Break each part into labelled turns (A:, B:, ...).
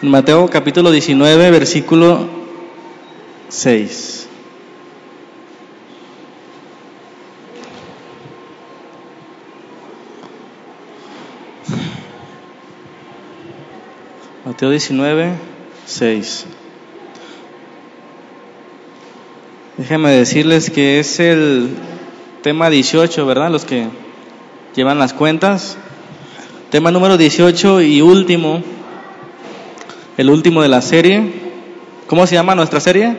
A: Mateo capítulo 19, versículo 6. Mateo 19, 6. Déjenme decirles que es el tema 18, ¿verdad? Los que llevan las cuentas. Tema número 18 y último, el último de la serie. ¿Cómo se llama nuestra serie?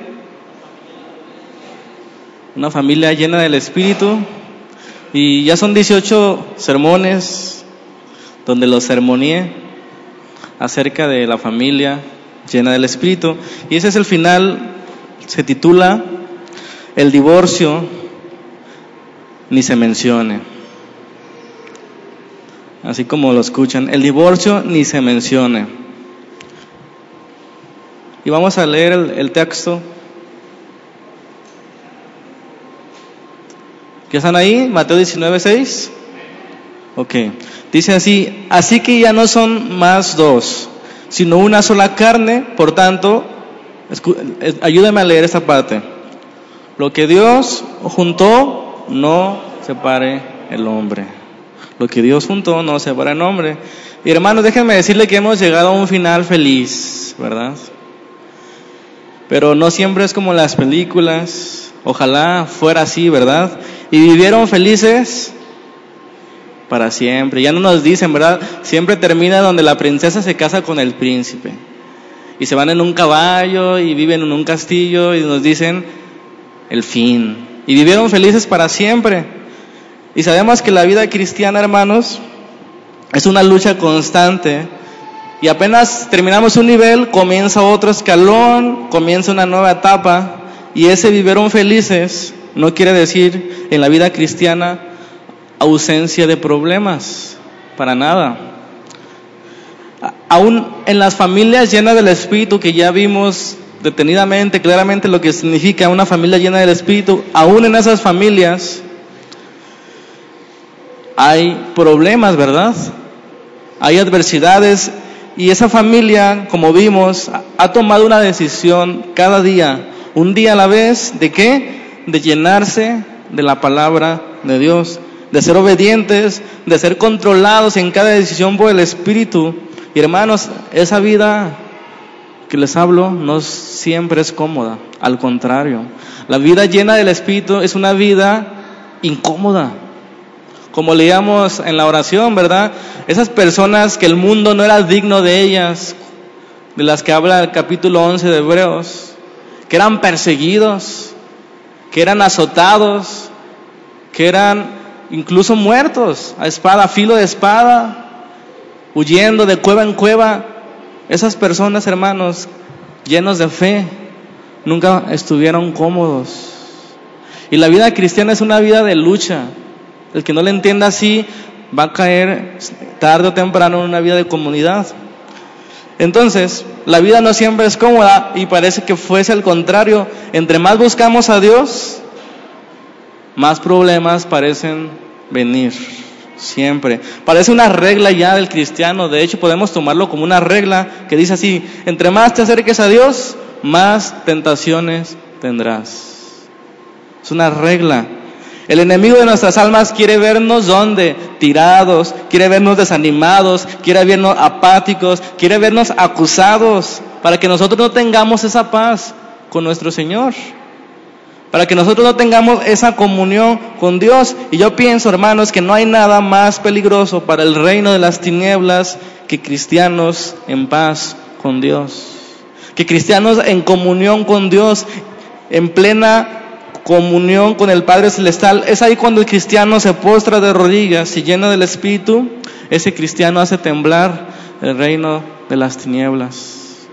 A: Una familia llena del Espíritu. Y ya son 18 sermones donde los sermoneé acerca de la familia llena del Espíritu. Y ese es el final, se titula El divorcio ni se mencione. Así como lo escuchan, el divorcio ni se mencione. Y vamos a leer el, texto. ¿Ya están ahí? Mateo 19, 6. Ok. Dice así, así que ya no son más dos, sino una sola carne, por tanto, ayúdame a leer esta parte. Lo que Dios juntó, no separe el hombre. Lo que Dios juntó, no separe el hombre. Y hermanos, déjenme decirle que hemos llegado a un final feliz, ¿verdad? Pero no siempre es como las películas. Ojalá fuera así, ¿verdad? Y vivieron felices para siempre. Ya no nos dicen, ¿verdad? Siempre termina donde la princesa se casa con el príncipe. Y se van en un caballo y viven en un castillo y nos dicen el fin. Y vivieron felices para siempre. Y sabemos que la vida cristiana, hermanos, es una lucha constante. Y apenas terminamos un nivel, comienza otro escalón, comienza una nueva etapa. Y ese vivieron felices no quiere decir en la vida cristiana ausencia de problemas, para nada. Aún en las familias llenas del Espíritu, que ya vimos detenidamente, claramente lo que significa una familia llena del Espíritu, aún en esas familias hay problemas, ¿verdad? Hay adversidades y esa familia, como vimos, ha tomado una decisión cada día, un día a la vez, ¿de qué? De llenarse de la palabra de Dios de ser obedientes, de ser controlados en cada decisión por el Espíritu. Y hermanos, esa vida que les hablo no siempre es cómoda, al contrario. La vida llena del Espíritu es una vida incómoda. Como leíamos en la oración, ¿verdad? Esas personas que el mundo no era digno de ellas, de las que habla el capítulo 11 de Hebreos, que eran perseguidos, que eran azotados, que eran incluso muertos, a espada, a filo de espada, huyendo de cueva en cueva. Esas personas, hermanos, llenos de fe, nunca estuvieron cómodos. Y la vida cristiana es una vida de lucha. El que no le entienda así va a caer tarde o temprano en una vida de comunidad. Entonces, la vida no siempre es cómoda y parece que fuese al contrario. Entre más buscamos a Dios, más problemas parecen venir. Siempre. Parece una regla ya del cristiano. De hecho, podemos tomarlo como una regla que dice así, entre más te acerques a Dios, más tentaciones tendrás. Es una regla. El enemigo de nuestras almas quiere vernos donde? Tirados, quiere vernos desanimados, quiere vernos apáticos, quiere vernos acusados, para que nosotros no tengamos esa paz con nuestro Señor para que nosotros no tengamos esa comunión con Dios. Y yo pienso, hermanos, que no hay nada más peligroso para el reino de las tinieblas que cristianos en paz con Dios. Que cristianos en comunión con Dios, en plena comunión con el Padre Celestial. Es ahí cuando el cristiano se postra de rodillas, y llena del Espíritu, ese cristiano hace temblar el reino de las tinieblas.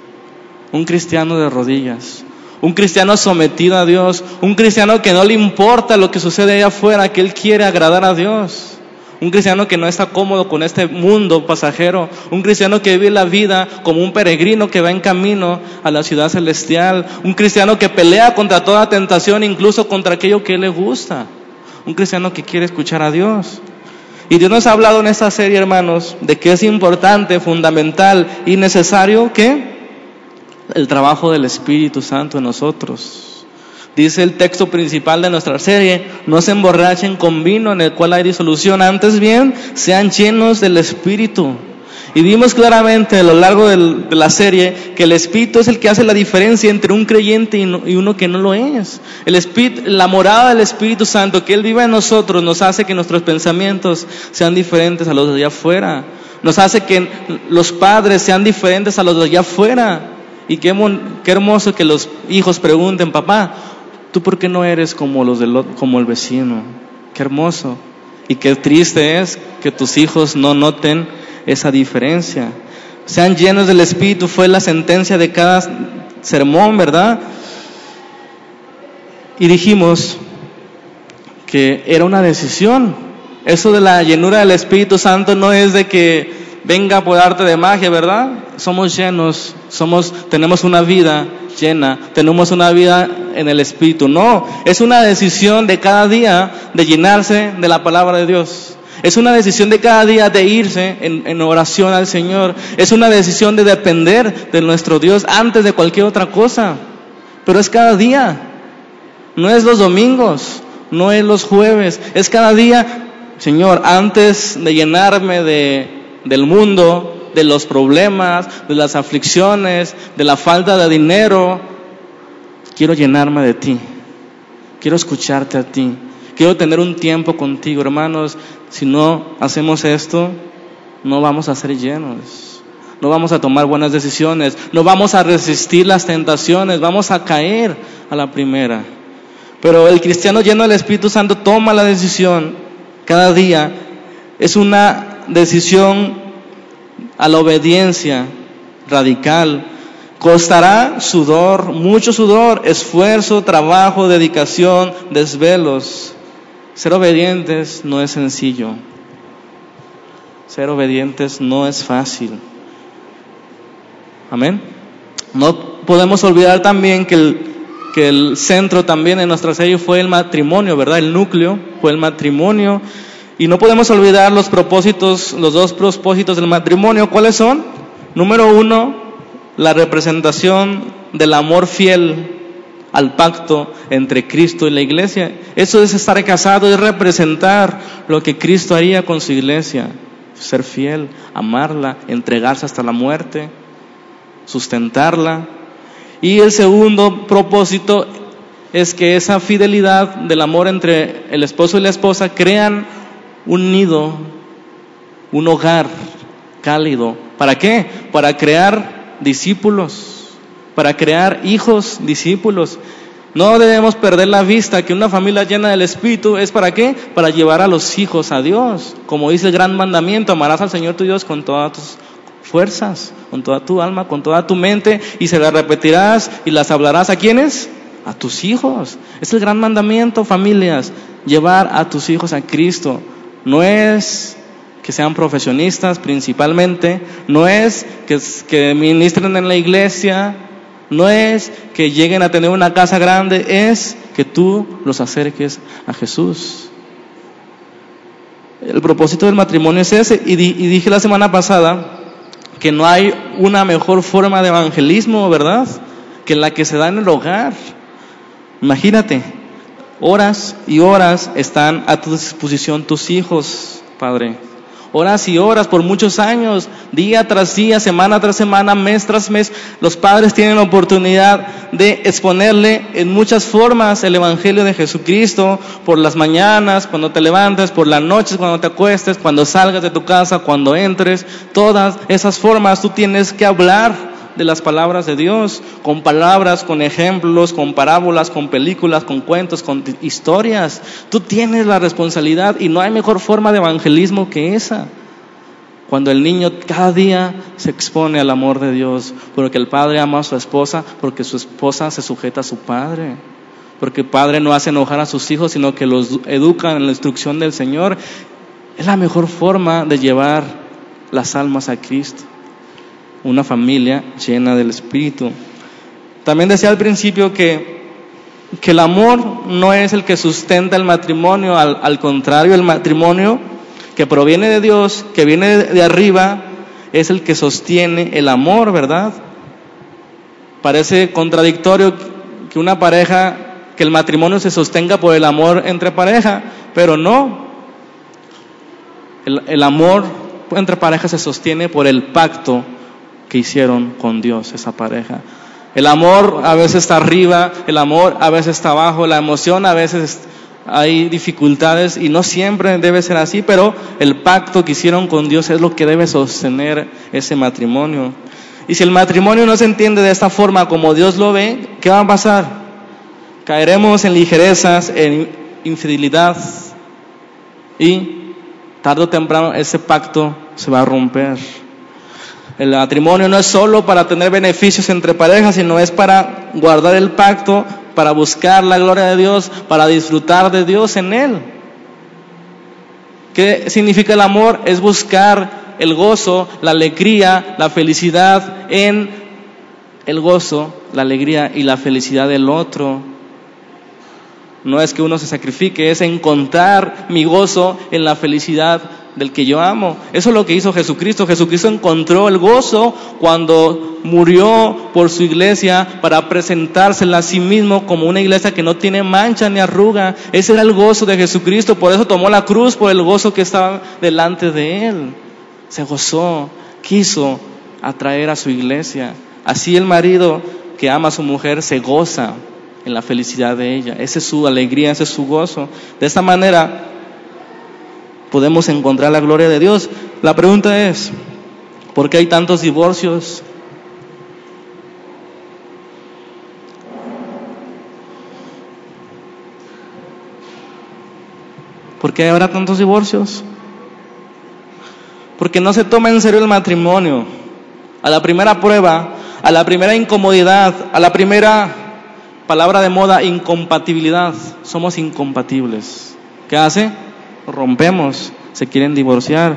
A: Un cristiano de rodillas un cristiano sometido a Dios, un cristiano que no le importa lo que sucede allá afuera, que él quiere agradar a Dios. Un cristiano que no está cómodo con este mundo pasajero. Un cristiano que vive la vida como un peregrino que va en camino a la ciudad celestial. Un cristiano que pelea contra toda tentación, incluso contra aquello que le gusta. Un cristiano que quiere escuchar a Dios. Y Dios nos ha hablado en esta serie, hermanos, de que es importante, fundamental y necesario que el trabajo del Espíritu Santo en nosotros. Dice el texto principal de nuestra serie, no se emborrachen con vino en el cual hay disolución, antes bien sean llenos del Espíritu. Y vimos claramente a lo largo de la serie que el Espíritu es el que hace la diferencia entre un creyente y uno que no lo es. El Espíritu, la morada del Espíritu Santo, que Él vive en nosotros, nos hace que nuestros pensamientos sean diferentes a los de allá afuera. Nos hace que los padres sean diferentes a los de allá afuera. Y qué, qué hermoso que los hijos pregunten, papá, ¿tú por qué no eres como, los del, como el vecino? Qué hermoso. Y qué triste es que tus hijos no noten esa diferencia. Sean llenos del Espíritu fue la sentencia de cada sermón, ¿verdad? Y dijimos que era una decisión. Eso de la llenura del Espíritu Santo no es de que venga por arte de magia, ¿verdad? Somos llenos, somos, tenemos una vida llena, tenemos una vida en el Espíritu. No, es una decisión de cada día de llenarse de la palabra de Dios. Es una decisión de cada día de irse en, oración al Señor. Es una decisión de depender de nuestro Dios antes de cualquier otra cosa. Pero es cada día. No es los domingos, no es los jueves. Es cada día, Señor, antes de llenarme de, del mundo, de los problemas, de las aflicciones, de la falta de dinero, quiero llenarme de ti. Quiero escucharte a ti. Quiero tener un tiempo contigo, hermanos. Si no hacemos esto, no vamos a ser llenos. No vamos a tomar buenas decisiones. No vamos a resistir las tentaciones. Vamos a caer a la primera. Pero el cristiano lleno del Espíritu Santo toma la decisión cada día. Es una decisión a la obediencia radical. Costará sudor, mucho sudor, esfuerzo, trabajo, dedicación, desvelos. Ser obedientes no es sencillo. Ser obedientes no es fácil. Amén. No podemos olvidar también que el, que el centro también en nuestra serie fue el matrimonio, ¿verdad? El núcleo fue el matrimonio. Y no podemos olvidar los propósitos, los dos propósitos del matrimonio. ¿Cuáles son? Número uno, la representación del amor fiel al pacto entre Cristo y la iglesia. Eso es estar casado, es representar lo que Cristo haría con su iglesia. Ser fiel, amarla, entregarse hasta la muerte, sustentarla. Y el segundo propósito es que esa fidelidad del amor entre el esposo y la esposa crean un nido, un hogar cálido. ¿Para qué? Para crear discípulos para crear hijos, discípulos. No debemos perder la vista que una familia llena del Espíritu es para qué? Para llevar a los hijos a Dios. Como dice el gran mandamiento, amarás al Señor tu Dios con todas tus fuerzas, con toda tu alma, con toda tu mente, y se las repetirás y las hablarás a quienes? A tus hijos. Es el gran mandamiento, familias, llevar a tus hijos a Cristo. No es que sean profesionistas principalmente, no es que, ministren en la iglesia, no es que lleguen a tener una casa grande, es que tú los acerques a Jesús. El propósito del matrimonio es ese. Y, dije la semana pasada que no hay una mejor forma de evangelismo, ¿verdad? Que la que se da en el hogar. Imagínate, horas y horas están a tu disposición tus hijos, Padre. Horas y horas, por muchos años, día tras día, semana tras semana, mes tras mes, los padres tienen la oportunidad de exponerle en muchas formas el Evangelio de Jesucristo, por las mañanas, cuando te levantes, por las noches, cuando te acuestes, cuando salgas de tu casa, cuando entres, todas esas formas tú tienes que hablar de las palabras de Dios, con palabras, con ejemplos, con parábolas, con películas, con cuentos, con historias. Tú tienes la responsabilidad y no hay mejor forma de evangelismo que esa. Cuando el niño cada día se expone al amor de Dios, porque el padre ama a su esposa, porque su esposa se sujeta a su padre, porque el padre no hace enojar a sus hijos, sino que los educa en la instrucción del Señor, es la mejor forma de llevar las almas a Cristo una familia llena del Espíritu. También decía al principio que, que el amor no es el que sustenta el matrimonio, al, contrario, el matrimonio que proviene de Dios, que viene de, arriba, es el que sostiene el amor, ¿verdad? Parece contradictorio que una pareja, que el matrimonio se sostenga por el amor entre pareja, pero no. El, el amor entre parejas se sostiene por el pacto que hicieron con Dios, esa pareja. El amor a veces está arriba, el amor a veces está abajo, la emoción a veces hay dificultades y no siempre debe ser así, pero el pacto que hicieron con Dios es lo que debe sostener ese matrimonio. Y si el matrimonio no se entiende de esta forma como Dios lo ve, ¿qué va a pasar? Caeremos en ligerezas, en infidelidad y tarde o temprano ese pacto se va a romper. El matrimonio no es solo para tener beneficios entre parejas, sino es para guardar el pacto, para buscar la gloria de Dios, para disfrutar de Dios en Él. ¿Qué significa el amor? Es buscar el gozo, la alegría, la felicidad en el gozo, la alegría y la felicidad del otro. No es que uno se sacrifique, es encontrar mi gozo en la felicidad del que yo amo. Eso es lo que hizo Jesucristo. Jesucristo encontró el gozo cuando murió por su iglesia para presentársela a sí mismo como una iglesia que no tiene mancha ni arruga. Ese era el gozo de Jesucristo. Por eso tomó la cruz por el gozo que estaba delante de él. Se gozó, quiso atraer a su iglesia. Así el marido que ama a su mujer se goza en la felicidad de ella. Esa es su alegría, ese es su gozo. De esta manera podemos encontrar la gloria de Dios. La pregunta es, ¿por qué hay tantos divorcios? ¿Por qué habrá tantos divorcios? Porque no se toma en serio el matrimonio. A la primera prueba, a la primera incomodidad, a la primera palabra de moda, incompatibilidad. Somos incompatibles. ¿Qué hace? Rompemos, se quieren divorciar.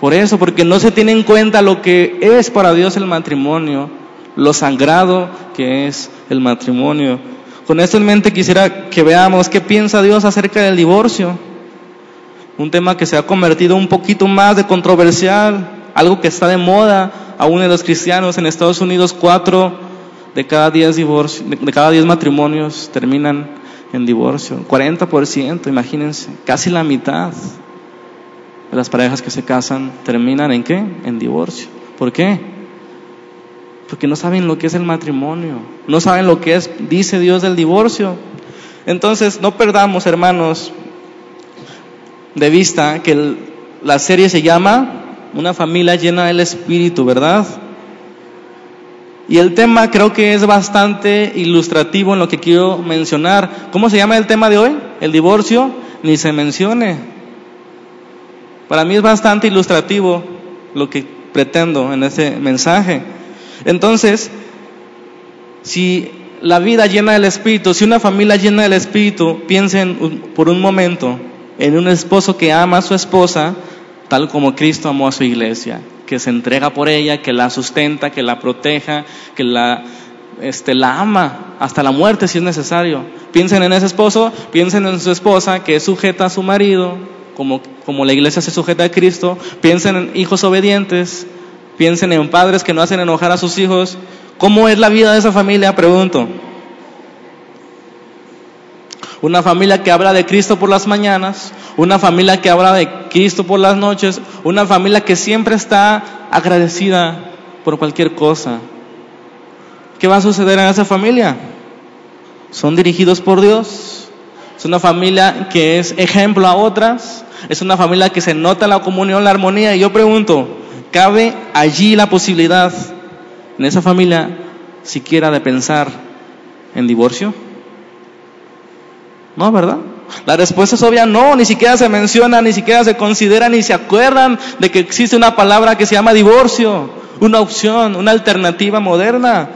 A: Por eso, porque no se tiene en cuenta lo que es para Dios el matrimonio, lo sagrado que es el matrimonio. Con esto en mente quisiera que veamos qué piensa Dios acerca del divorcio. Un tema que se ha convertido un poquito más de controversial, algo que está de moda aún en los cristianos. En Estados Unidos, cuatro de cada diez, divorcios, de cada diez matrimonios terminan en divorcio. 40%, imagínense, casi la mitad de las parejas que se casan terminan en qué? En divorcio. ¿Por qué? Porque no saben lo que es el matrimonio, no saben lo que es, dice Dios del divorcio. Entonces, no perdamos, hermanos, de vista que la serie se llama Una familia llena del Espíritu, ¿verdad? Y el tema creo que es bastante ilustrativo en lo que quiero mencionar. ¿Cómo se llama el tema de hoy? El divorcio, ni se mencione. Para mí es bastante ilustrativo lo que pretendo en ese mensaje. Entonces, si la vida llena del Espíritu, si una familia llena del Espíritu, piensen por un momento en un esposo que ama a su esposa, tal como Cristo amó a su iglesia que se entrega por ella, que la sustenta, que la proteja, que la, este, la ama hasta la muerte si es necesario. Piensen en ese esposo, piensen en su esposa que es sujeta a su marido, como, como la iglesia se sujeta a Cristo. Piensen en hijos obedientes, piensen en padres que no hacen enojar a sus hijos. ¿Cómo es la vida de esa familia? Pregunto. Una familia que habla de Cristo por las mañanas, una familia que habla de Cristo por las noches, una familia que siempre está agradecida por cualquier cosa. ¿Qué va a suceder en esa familia? Son dirigidos por Dios. Es una familia que es ejemplo a otras. Es una familia que se nota la comunión, la armonía. Y yo pregunto, ¿cabe allí la posibilidad en esa familia siquiera de pensar en divorcio? No, ¿verdad? La respuesta es obvia, no, ni siquiera se menciona, ni siquiera se considera, ni se acuerdan de que existe una palabra que se llama divorcio, una opción, una alternativa moderna.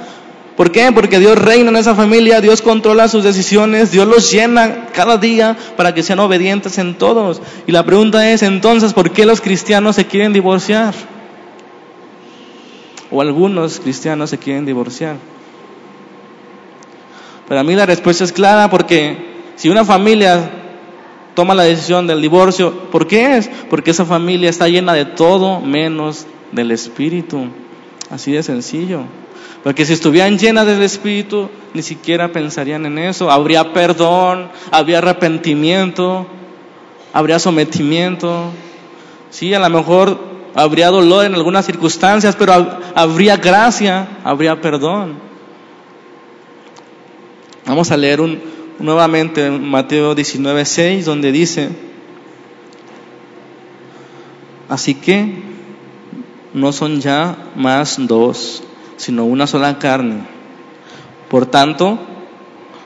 A: ¿Por qué? Porque Dios reina en esa familia, Dios controla sus decisiones, Dios los llena cada día para que sean obedientes en todos. Y la pregunta es entonces, ¿por qué los cristianos se quieren divorciar? O algunos cristianos se quieren divorciar. Para mí la respuesta es clara porque si una familia toma la decisión del divorcio, ¿por qué es? Porque esa familia está llena de todo menos del Espíritu. Así de sencillo. Porque si estuvieran llenas del Espíritu, ni siquiera pensarían en eso. Habría perdón, habría arrepentimiento, habría sometimiento. Sí, a lo mejor habría dolor en algunas circunstancias, pero habría gracia, habría perdón. Vamos a leer un, nuevamente Mateo 19, 6, donde dice, así que no son ya más dos, sino una sola carne. Por tanto,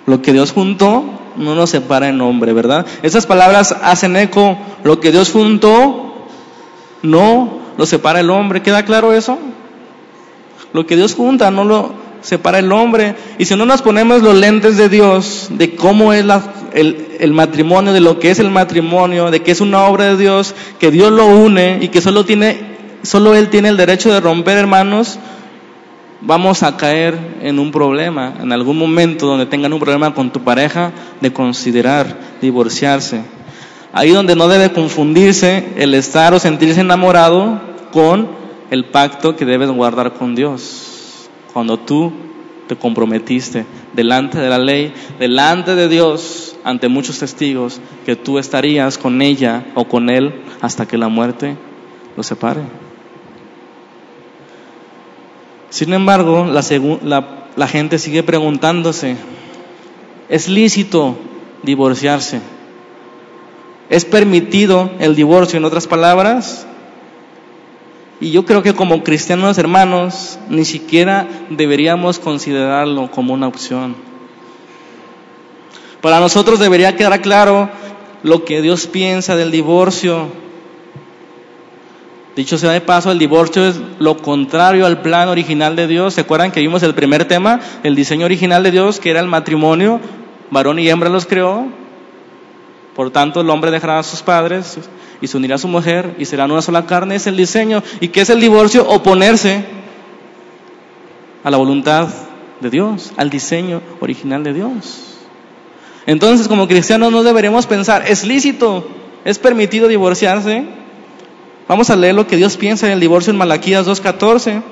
A: lo que Dios juntó no nos separa en nombre, ¿verdad? Esas palabras hacen eco, lo que Dios juntó no lo separa el hombre. ¿Queda claro eso? Lo que Dios junta no lo separa el hombre. Y si no nos ponemos los lentes de Dios, de cómo es el, el matrimonio, de lo que es el matrimonio, de que es una obra de Dios, que Dios lo une y que solo tiene, solo Él tiene el derecho de romper hermanos, vamos a caer en un problema, en algún momento donde tengan un problema con tu pareja, de considerar divorciarse. Ahí donde no debe confundirse el estar o sentirse enamorado con el pacto que debes guardar con Dios. Cuando tú te comprometiste delante de la ley, delante de Dios, ante muchos testigos, que tú estarías con ella o con él hasta que la muerte los separe. Sin embargo, la, gente sigue preguntándose, ¿es lícito divorciarse? ¿Es permitido el divorcio, en otras palabras? Y yo creo que como cristianos hermanos, ni siquiera deberíamos considerarlo como una opción. Para nosotros debería quedar claro lo que Dios piensa del divorcio. Dicho sea de paso, el divorcio es lo contrario al plan original de Dios. ¿Se acuerdan que vimos el primer tema? El diseño original de Dios, que era el matrimonio, varón y hembra los creó. Por tanto, el hombre dejará a sus padres y se unirá a su mujer y serán una sola carne. Es el diseño. ¿Y qué es el divorcio? Oponerse a la voluntad de Dios, al diseño original de Dios. Entonces, como cristianos, no deberemos pensar, ¿es lícito? ¿Es permitido divorciarse? Vamos a leer lo que Dios piensa en el divorcio en Malaquías 2.14.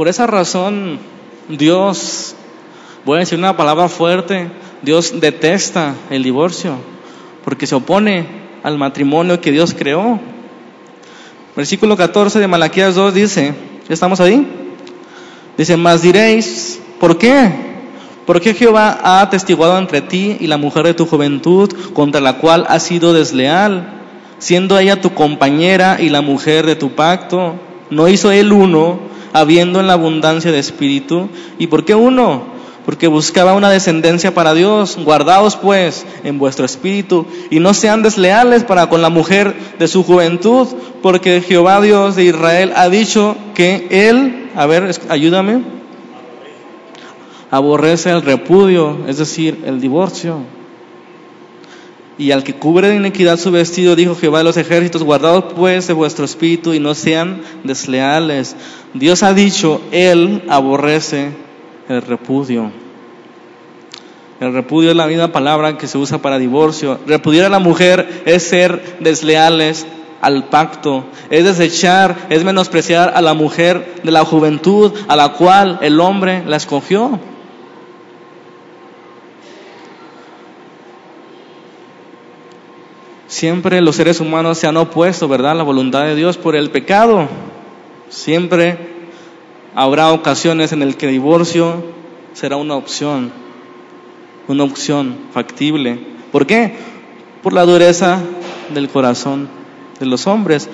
A: Por esa razón, Dios, voy a decir una palabra fuerte, Dios detesta el divorcio, porque se opone al matrimonio que Dios creó. Versículo 14 de Malaquías 2 dice, ¿ya estamos ahí? Dice, más diréis, ¿por qué? Porque Jehová ha atestiguado entre ti y la mujer de tu juventud, contra la cual has sido desleal, siendo ella tu compañera y la mujer de tu pacto. ¿No hizo él uno habiendo en la abundancia de espíritu. ¿Y por qué uno? Porque buscaba una descendencia para Dios. Guardaos pues en vuestro espíritu y no sean desleales para con la mujer de su juventud, porque Jehová Dios de Israel ha dicho que Él, a ver, ayúdame, aborrece el repudio, es decir, el divorcio. Y al que cubre de iniquidad su vestido, dijo Jehová de los ejércitos, guardaos pues de vuestro espíritu y no sean desleales. Dios ha dicho, Él aborrece el repudio. El repudio es la misma palabra que se usa para divorcio. Repudiar a la mujer es ser desleales al pacto, es desechar, es menospreciar a la mujer de la juventud a la cual el hombre la escogió. Siempre los seres humanos se han opuesto, ¿verdad?, a la voluntad de Dios por el pecado. Siempre habrá ocasiones en las que el divorcio será una opción, una opción factible. ¿Por qué? Por la dureza del corazón de los hombres.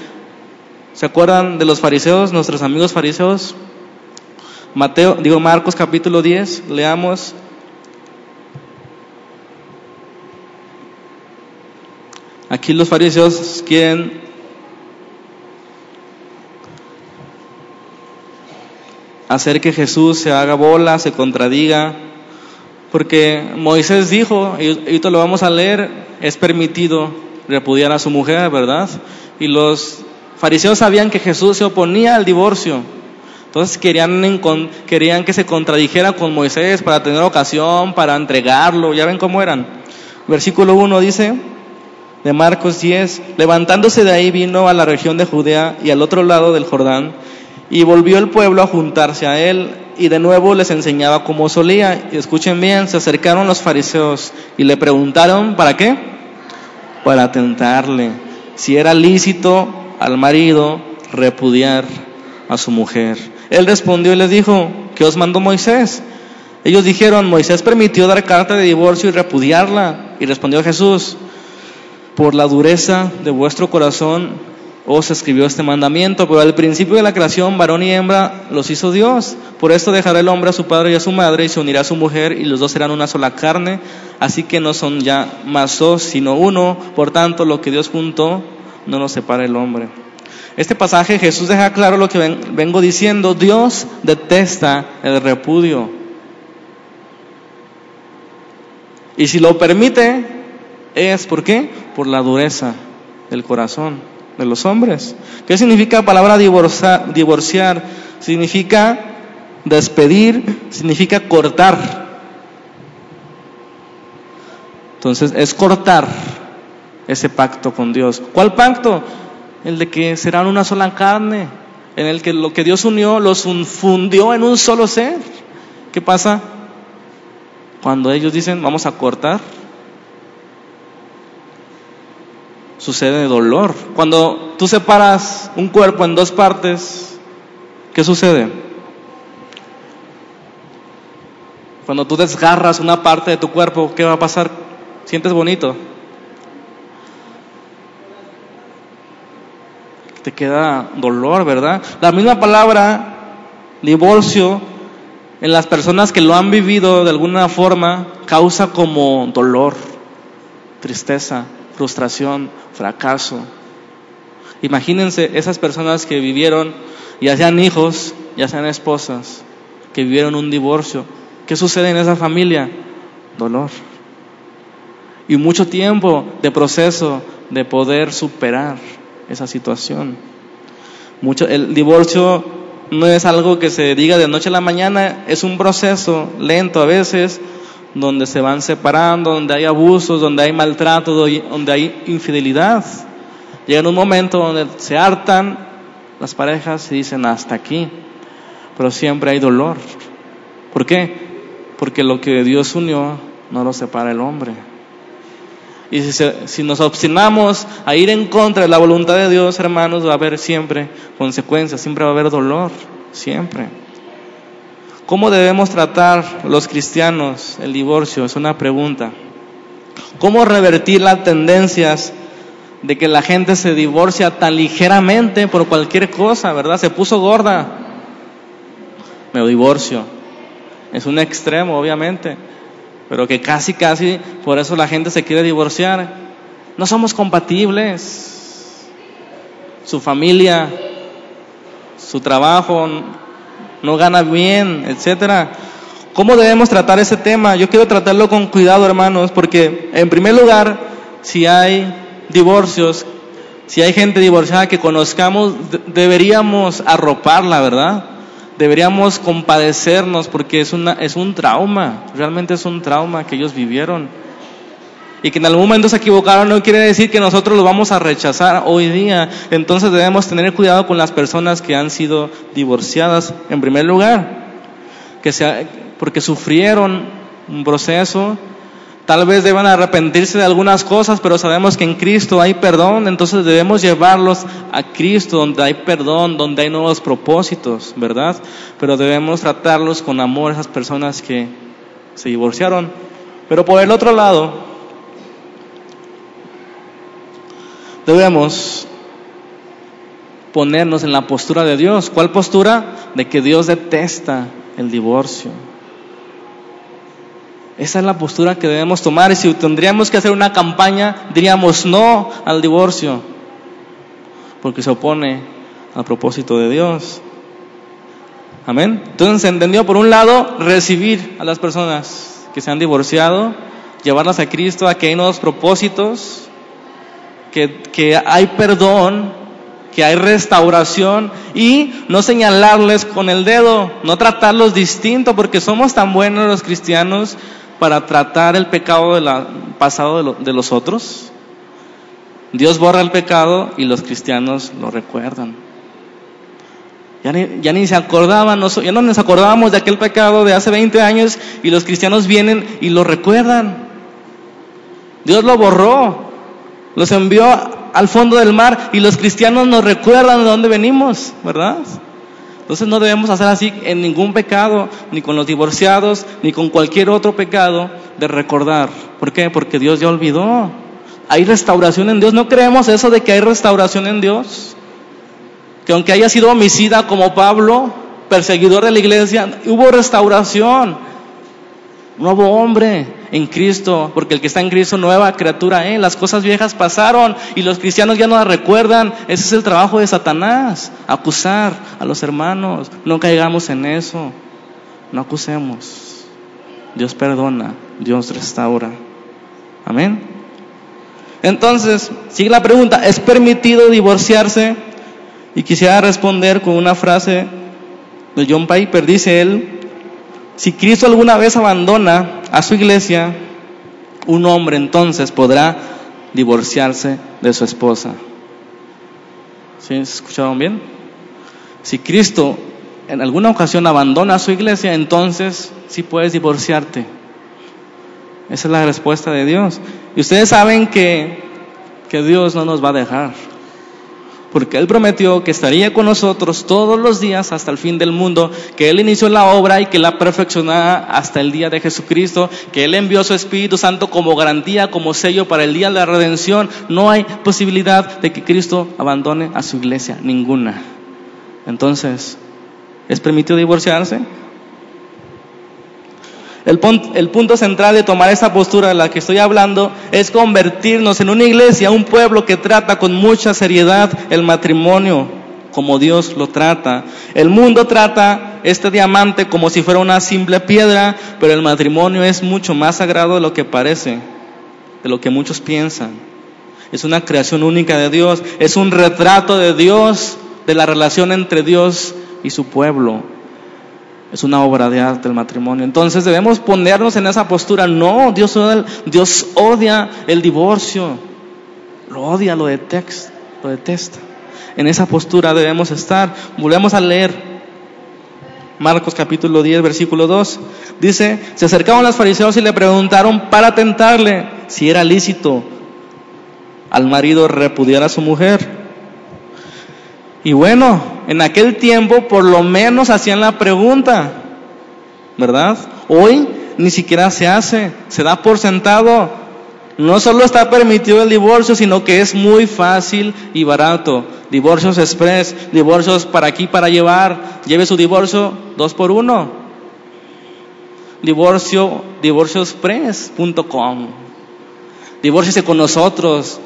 A: ¿Se acuerdan de los fariseos, nuestros amigos fariseos? Mateo, digo Marcos capítulo 10, leamos. Aquí los fariseos quieren hacer que Jesús se haga bola, se contradiga, porque Moisés dijo, y esto lo vamos a leer, es permitido repudiar a su mujer, ¿verdad? Y los fariseos sabían que Jesús se oponía al divorcio, Entonces querían, querían que se contradijera con Moisés para tener ocasión, para entregarlo. Ya ven cómo eran. Versículo 1 dice de Marcos 10, levantándose de ahí vino a la región de Judea y al otro lado del Jordán, y volvió el pueblo a juntarse a él, y de nuevo les enseñaba como solía. Y escuchen bien, se acercaron los fariseos y le preguntaron, ¿para qué? Para tentarle, si era lícito al marido repudiar a su mujer. Él respondió y les dijo, ¿qué os mandó Moisés? Ellos dijeron, Moisés permitió dar carta de divorcio y repudiarla. Y respondió Jesús, por la dureza de vuestro corazón os escribió este mandamiento, pero al principio de la creación, varón y hembra los hizo Dios. Por esto dejará el hombre a su padre y a su madre y se unirá a su mujer y los dos serán una sola carne. Así que no son ya más dos, sino uno. Por tanto, lo que Dios juntó, no nos separa el hombre. Este pasaje Jesús deja claro lo que vengo diciendo. Dios detesta el repudio. Y si lo permite, es ¿por qué? Por la dureza del corazón de los hombres. ¿Qué significa la palabra divorciar? divorciar? Significa despedir, significa cortar. Entonces es cortar ese pacto con Dios. ¿Cuál pacto? el de que serán una sola carne, en el que lo que Dios unió los fundió en un solo ser. ¿Qué pasa? Cuando ellos dicen, vamos a cortar, sucede dolor. Cuando tú separas un cuerpo en dos partes, ¿qué sucede? Cuando tú desgarras una parte de tu cuerpo, ¿qué va a pasar? ¿Sientes bonito? te queda dolor, ¿verdad? La misma palabra divorcio en las personas que lo han vivido de alguna forma causa como dolor, tristeza, frustración, fracaso. Imagínense esas personas que vivieron, ya sean hijos, ya sean esposas, que vivieron un divorcio. ¿Qué sucede en esa familia? Dolor. Y mucho tiempo de proceso de poder superar esa situación. Mucho, el divorcio no es algo que se diga de noche a la mañana, es un proceso lento a veces, donde se van separando, donde hay abusos, donde hay maltrato, donde hay infidelidad. Llega un momento donde se hartan las parejas y dicen hasta aquí, pero siempre hay dolor. ¿Por qué? Porque lo que Dios unió no lo separa el hombre. Y si, nos obstinamos a ir en contra de la voluntad de Dios, hermanos, va a haber siempre consecuencias, siempre va a haber dolor, siempre. ¿Cómo debemos tratar los cristianos el divorcio? Es una pregunta. ¿Cómo revertir las tendencias de que la gente se divorcia tan ligeramente por cualquier cosa, verdad? Se puso gorda. Me divorcio. Es un extremo, obviamente pero que casi, casi por eso la gente se quiere divorciar. No somos compatibles. Su familia, su trabajo no gana bien, etcétera. ¿Cómo debemos tratar ese tema? Yo quiero tratarlo con cuidado, hermanos, porque en primer lugar, si hay divorcios, si hay gente divorciada que conozcamos, deberíamos arroparla, ¿verdad? deberíamos compadecernos porque es, una, es un trauma, realmente es un trauma que ellos vivieron. Y que en algún momento se equivocaron no quiere decir que nosotros lo vamos a rechazar hoy día. Entonces debemos tener cuidado con las personas que han sido divorciadas en primer lugar, que sea, porque sufrieron un proceso Tal vez deban arrepentirse de algunas cosas, pero sabemos que en Cristo hay perdón, entonces debemos llevarlos a Cristo donde hay perdón, donde hay nuevos propósitos, ¿verdad? Pero debemos tratarlos con amor esas personas que se divorciaron. Pero por el otro lado, debemos ponernos en la postura de Dios. ¿Cuál postura? De que Dios detesta el divorcio. Esa es la postura que debemos tomar y si tendríamos que hacer una campaña, diríamos no al divorcio, porque se opone al propósito de Dios. Amén. Entonces se entendió por un lado recibir a las personas que se han divorciado, llevarlas a Cristo, a que hay nuevos propósitos, que, hay perdón, que hay restauración y no señalarles con el dedo, no tratarlos distinto, porque somos tan buenos los cristianos para tratar el pecado del pasado de, los otros. Dios borra el pecado y los cristianos lo recuerdan. Ya ni, ya ni, se acordaban, ya no nos acordábamos de aquel pecado de hace 20 años y los cristianos vienen y lo recuerdan. Dios lo borró, los envió al fondo del mar y los cristianos nos recuerdan de dónde venimos, ¿verdad? Entonces no debemos hacer así en ningún pecado, ni con los divorciados, ni con cualquier otro pecado de recordar. ¿Por qué? Porque Dios ya olvidó. Hay restauración en Dios. ¿No creemos eso de que hay restauración en Dios? Que aunque haya sido homicida como Pablo, perseguidor de la iglesia, hubo restauración. Nuevo hombre, en Cristo, porque el que está en Cristo, nueva criatura, ¿eh? las cosas viejas pasaron y los cristianos ya no las recuerdan. Ese es el trabajo de Satanás, acusar a los hermanos. No caigamos en eso, no acusemos. Dios perdona, Dios restaura. Amén. Entonces, sigue la pregunta, ¿es permitido divorciarse? Y quisiera responder con una frase de John Piper, dice él, si Cristo alguna vez abandona a su iglesia, un hombre entonces podrá divorciarse de su esposa. ¿Sí? ¿Se escucharon bien? Si Cristo en alguna ocasión abandona a su iglesia, entonces sí puedes divorciarte. Esa es la respuesta de Dios. Y ustedes saben que, que Dios no nos va a dejar porque Él prometió que estaría con nosotros todos los días hasta el fin del mundo, que Él inició la obra y que la perfeccionará hasta el día de Jesucristo, que Él envió su Espíritu Santo como garantía, como sello para el día de la redención. No hay posibilidad de que Cristo abandone a su iglesia, ninguna. Entonces, ¿es permitido divorciarse? El, punto central de tomar esta postura de la que estoy hablando es convertirnos en una iglesia, un pueblo que trata con mucha seriedad el matrimonio como Dios lo trata. El mundo trata este diamante como si fuera una simple piedra, pero el matrimonio es mucho más sagrado de lo que parece, de lo que muchos piensan. Es una creación única de Dios, es un retrato de Dios, de la relación entre Dios y su pueblo es una obra de arte el matrimonio. Entonces debemos ponernos en esa postura. No, Dios odia, Dios odia el divorcio. Lo odia, lo detesta, lo detesta. En esa postura debemos estar. Volvemos a leer Marcos capítulo 10, versículo 2. Dice, se acercaron los fariseos y le preguntaron para tentarle si era lícito al marido repudiar a su mujer. Y bueno, en aquel tiempo por lo menos hacían la pregunta, ¿verdad? Hoy ni siquiera se hace, se da por sentado. No solo está permitido el divorcio, sino que es muy fácil y barato. Divorcios express, divorcios para aquí, para llevar. Lleve su divorcio dos por uno. Divorcio, divorciospress.com. Divórciese con nosotros.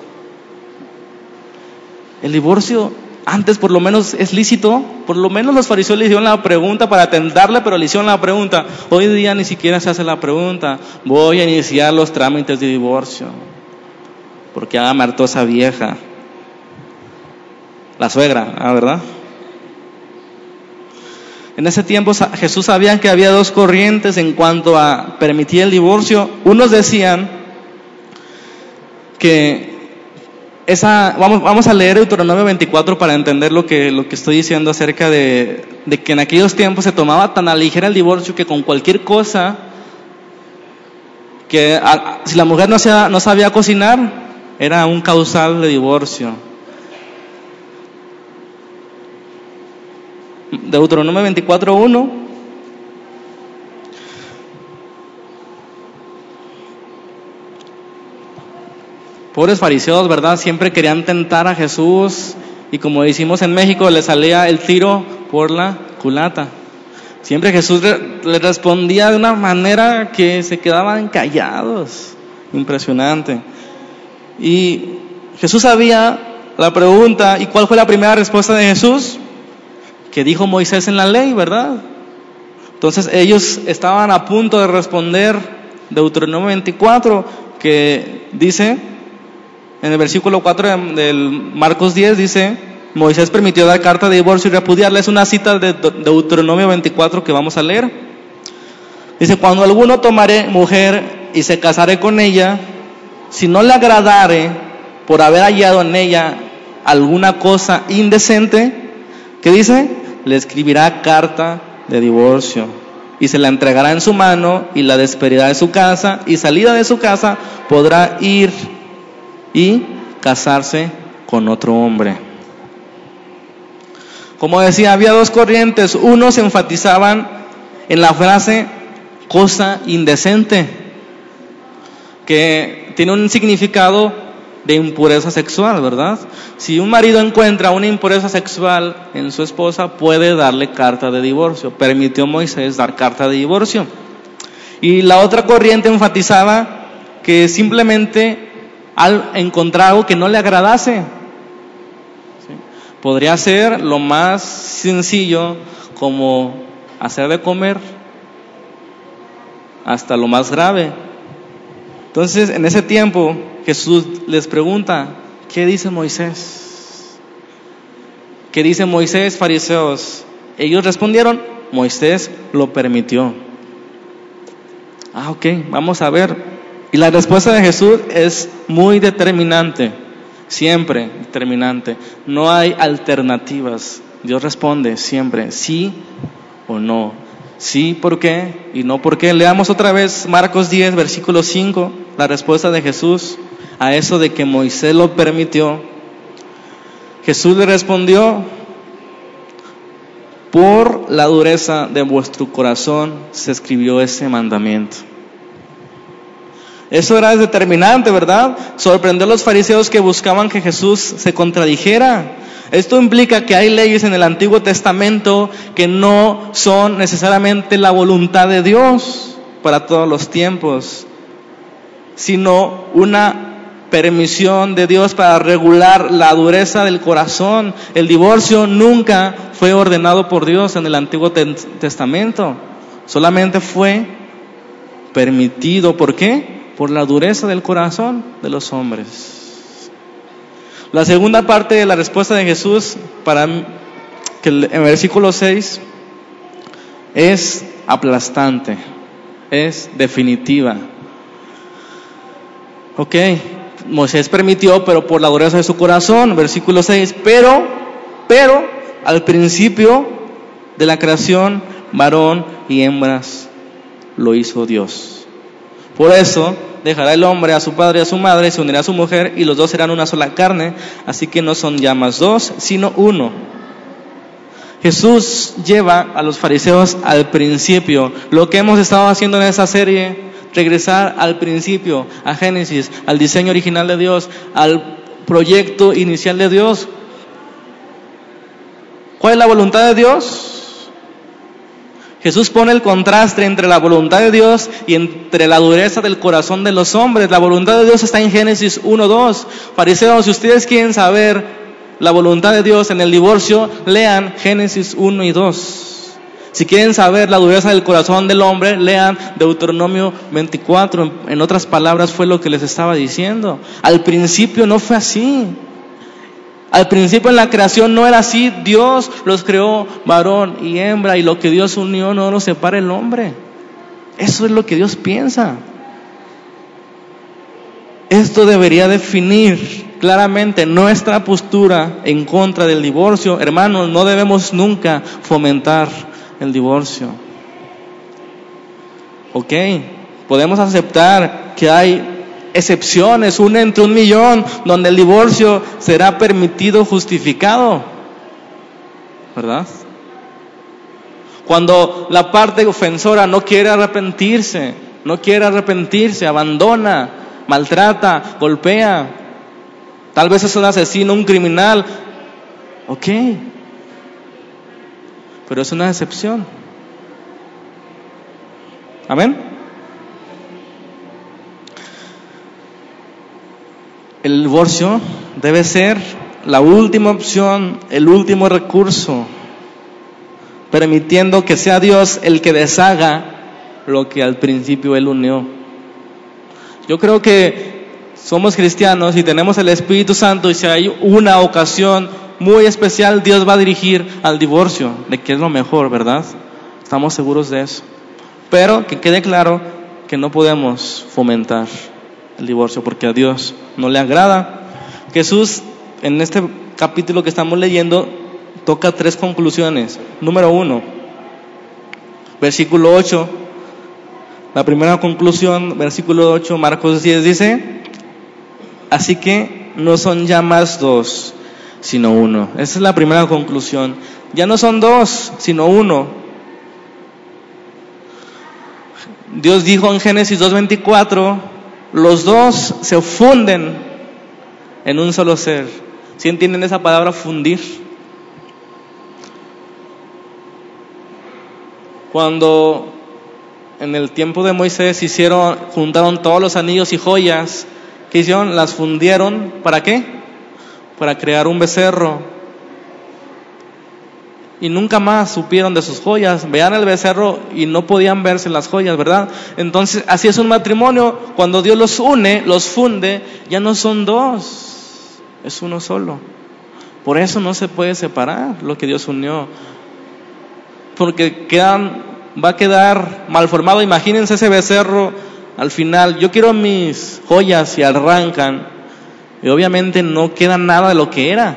A: El divorcio antes por lo menos es lícito, por lo menos los fariseos le hicieron la pregunta para atenderle, pero le hicieron la pregunta. Hoy día ni siquiera se hace la pregunta, voy a iniciar los trámites de divorcio, porque ha muerto esa vieja, la suegra, ¿ah, ¿verdad? En ese tiempo Jesús sabía que había dos corrientes en cuanto a permitir el divorcio. Unos decían que esa, vamos, vamos a leer Deuteronomio 24 para entender lo que, lo que estoy diciendo acerca de, que en aquellos tiempos se tomaba tan a ligera el divorcio que con cualquier cosa, que si la mujer no, no sabía cocinar, era un causal de divorcio. Deuteronomio 24.1 Pobres fariseos, ¿verdad? Siempre querían tentar a Jesús y como decimos en México, le salía el tiro por la culata. Siempre Jesús le respondía de una manera que se quedaban callados. Impresionante. Y Jesús sabía la pregunta, ¿y cuál fue la primera respuesta de Jesús? Que dijo Moisés en la ley, ¿verdad? Entonces ellos estaban a punto de responder Deuteronomio 24, que dice, en el versículo 4 del Marcos 10 dice, Moisés permitió dar carta de divorcio y repudiarla. Es una cita de Deuteronomio 24 que vamos a leer. Dice, cuando alguno tomare mujer y se casare con ella, si no le agradare por haber hallado en ella alguna cosa indecente, ¿qué dice? Le escribirá carta de divorcio y se la entregará en su mano y la despedirá de su casa y salida de su casa podrá ir y casarse con otro hombre. Como decía, había dos corrientes. Unos enfatizaban en la frase cosa indecente, que tiene un significado de impureza sexual, ¿verdad? Si un marido encuentra una impureza sexual en su esposa, puede darle carta de divorcio. Permitió Moisés dar carta de divorcio. Y la otra corriente enfatizaba que simplemente al encontrar algo que no le agradase, podría ser lo más sencillo como hacer de comer hasta lo más grave. Entonces, en ese tiempo, Jesús les pregunta, ¿qué dice Moisés? ¿Qué dice Moisés, fariseos? Ellos respondieron, Moisés lo permitió. Ah, ok, vamos a ver. Y la respuesta de Jesús es muy determinante, siempre determinante. No hay alternativas. Dios responde siempre, sí o no. Sí, ¿por qué? Y no, ¿por qué? Leamos otra vez Marcos 10, versículo 5, la respuesta de Jesús a eso de que Moisés lo permitió. Jesús le respondió, por la dureza de vuestro corazón se escribió ese mandamiento. Eso era determinante, ¿verdad? Sorprendió a los fariseos que buscaban que Jesús se contradijera. Esto implica que hay leyes en el Antiguo Testamento que no son necesariamente la voluntad de Dios para todos los tiempos, sino una permisión de Dios para regular la dureza del corazón. El divorcio nunca fue ordenado por Dios en el Antiguo Testamento, solamente fue permitido. ¿Por qué? Por la dureza del corazón de los hombres. La segunda parte de la respuesta de Jesús para que en versículo 6 es aplastante, es definitiva. Ok, Moisés permitió, pero por la dureza de su corazón, versículo 6, pero, pero al principio de la creación, varón y hembras lo hizo Dios. Por eso dejará el hombre a su padre y a su madre, se unirá a su mujer y los dos serán una sola carne, así que no son ya más dos, sino uno. Jesús lleva a los fariseos al principio, lo que hemos estado haciendo en esta serie regresar al principio, a Génesis, al diseño original de Dios, al proyecto inicial de Dios. ¿Cuál es la voluntad de Dios? Jesús pone el contraste entre la voluntad de Dios y entre la dureza del corazón de los hombres. La voluntad de Dios está en Génesis 1.2. Fariseos, si ustedes quieren saber la voluntad de Dios en el divorcio, lean Génesis 1 y 2. Si quieren saber la dureza del corazón del hombre, lean Deuteronomio 24. En otras palabras, fue lo que les estaba diciendo. Al principio no fue así. Al principio en la creación no era así. Dios los creó varón y hembra y lo que Dios unió no lo separa el hombre. Eso es lo que Dios piensa. Esto debería definir claramente nuestra postura en contra del divorcio. Hermanos, no debemos nunca fomentar el divorcio. Ok, podemos aceptar que hay excepciones, una entre un millón, donde el divorcio será permitido, justificado. ¿Verdad? Cuando la parte ofensora no quiere arrepentirse, no quiere arrepentirse, abandona, maltrata, golpea, tal vez es un asesino, un criminal. Ok, pero es una excepción. Amén. El divorcio debe ser la última opción, el último recurso, permitiendo que sea Dios el que deshaga lo que al principio Él unió. Yo creo que somos cristianos y tenemos el Espíritu Santo y si hay una ocasión muy especial Dios va a dirigir al divorcio, de que es lo mejor, ¿verdad? Estamos seguros de eso. Pero que quede claro que no podemos fomentar el divorcio porque a Dios no le agrada. Jesús en este capítulo que estamos leyendo toca tres conclusiones. Número uno, versículo 8. La primera conclusión, versículo 8, Marcos 10 dice, así que no son ya más dos, sino uno. Esa es la primera conclusión. Ya no son dos, sino uno. Dios dijo en Génesis 2.24, los dos se funden en un solo ser. ¿Sí entienden esa palabra fundir? Cuando en el tiempo de Moisés hicieron, juntaron todos los anillos y joyas, ¿qué hicieron? Las fundieron, ¿para qué? Para crear un becerro. Y nunca más supieron de sus joyas. Vean el becerro y no podían verse las joyas, ¿verdad? Entonces, así es un matrimonio. Cuando Dios los une, los funde, ya no son dos, es uno solo. Por eso no se puede separar lo que Dios unió porque quedan, va a quedar mal formado. Imagínense ese becerro al final. Yo quiero mis joyas y arrancan. Y obviamente no queda nada de lo que era,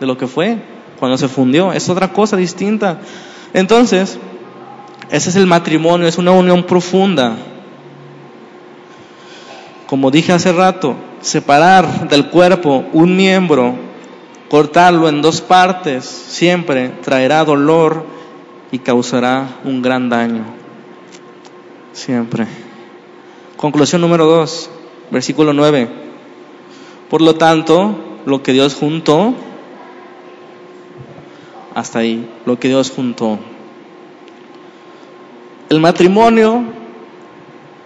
A: de lo que fue cuando se fundió. Es otra cosa distinta. Entonces, ese es el matrimonio, es una unión profunda. Como dije hace rato, separar del cuerpo un miembro, cortarlo en dos partes, siempre traerá dolor y causará un gran daño. Siempre. Conclusión número 2, versículo 9. Por lo tanto, lo que Dios juntó, hasta ahí, lo que Dios juntó. El matrimonio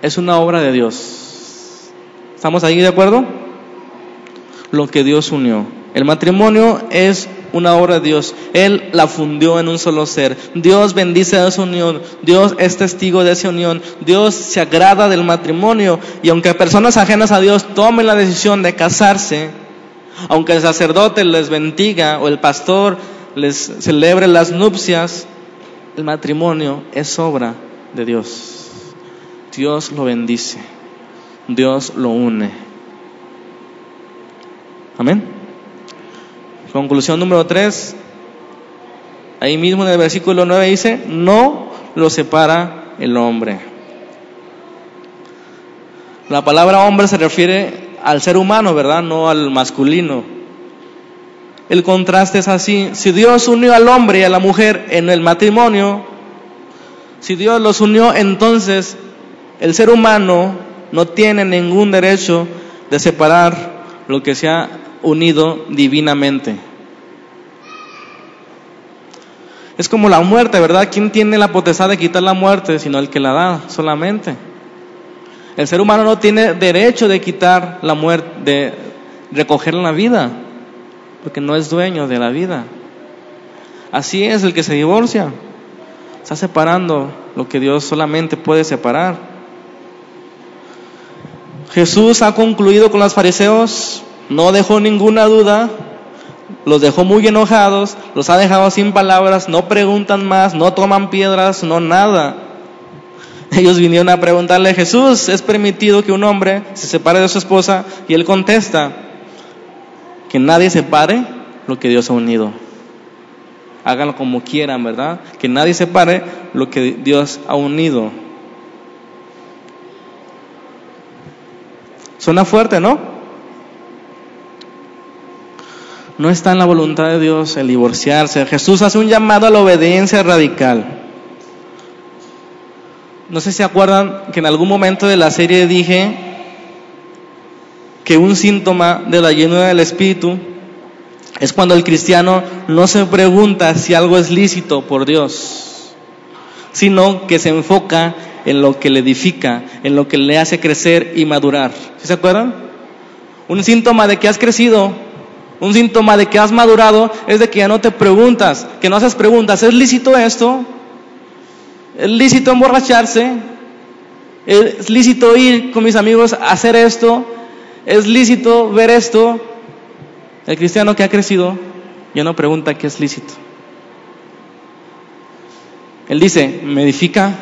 A: es una obra de Dios. ¿Estamos ahí de acuerdo? Lo que Dios unió. El matrimonio es una obra de Dios. Él la fundió en un solo ser. Dios bendice esa unión. Dios es testigo de esa unión. Dios se agrada del matrimonio. Y aunque personas ajenas a Dios tomen la decisión de casarse, aunque el sacerdote les bendiga o el pastor les celebre las nupcias, el matrimonio es obra de Dios. Dios lo bendice. Dios lo une. Amén. Conclusión número 3, ahí mismo en el versículo 9 dice, no lo separa el hombre. La palabra hombre se refiere al ser humano, ¿verdad? No al masculino. El contraste es así. Si Dios unió al hombre y a la mujer en el matrimonio, si Dios los unió, entonces el ser humano no tiene ningún derecho de separar lo que sea unido divinamente. Es como la muerte, ¿verdad? ¿Quién tiene la potestad de quitar la muerte sino el que la da solamente? El ser humano no tiene derecho de quitar la muerte, de recoger la vida, porque no es dueño de la vida. Así es el que se divorcia. Está separando lo que Dios solamente puede separar. Jesús ha concluido con los fariseos no dejó ninguna duda, los dejó muy enojados, los ha dejado sin palabras, no preguntan más, no toman piedras, no nada. Ellos vinieron a preguntarle Jesús, ¿es permitido que un hombre se separe de su esposa? Y él contesta, que nadie separe lo que Dios ha unido. Háganlo como quieran, ¿verdad? Que nadie separe lo que Dios ha unido. Suena fuerte, ¿no? No está en la voluntad de Dios el divorciarse. Jesús hace un llamado a la obediencia radical. No sé si acuerdan que en algún momento de la serie dije que un síntoma de la llenura del Espíritu es cuando el cristiano no se pregunta si algo es lícito por Dios, sino que se enfoca en lo que le edifica, en lo que le hace crecer y madurar. ¿Sí se acuerdan? Un síntoma de que has crecido un síntoma de que has madurado es de que ya no te preguntas, que no haces preguntas. ¿Es lícito esto? ¿Es lícito emborracharse? ¿Es lícito ir con mis amigos a hacer esto? ¿Es lícito ver esto? El cristiano que ha crecido ya no pregunta qué es lícito. Él dice, me edifica,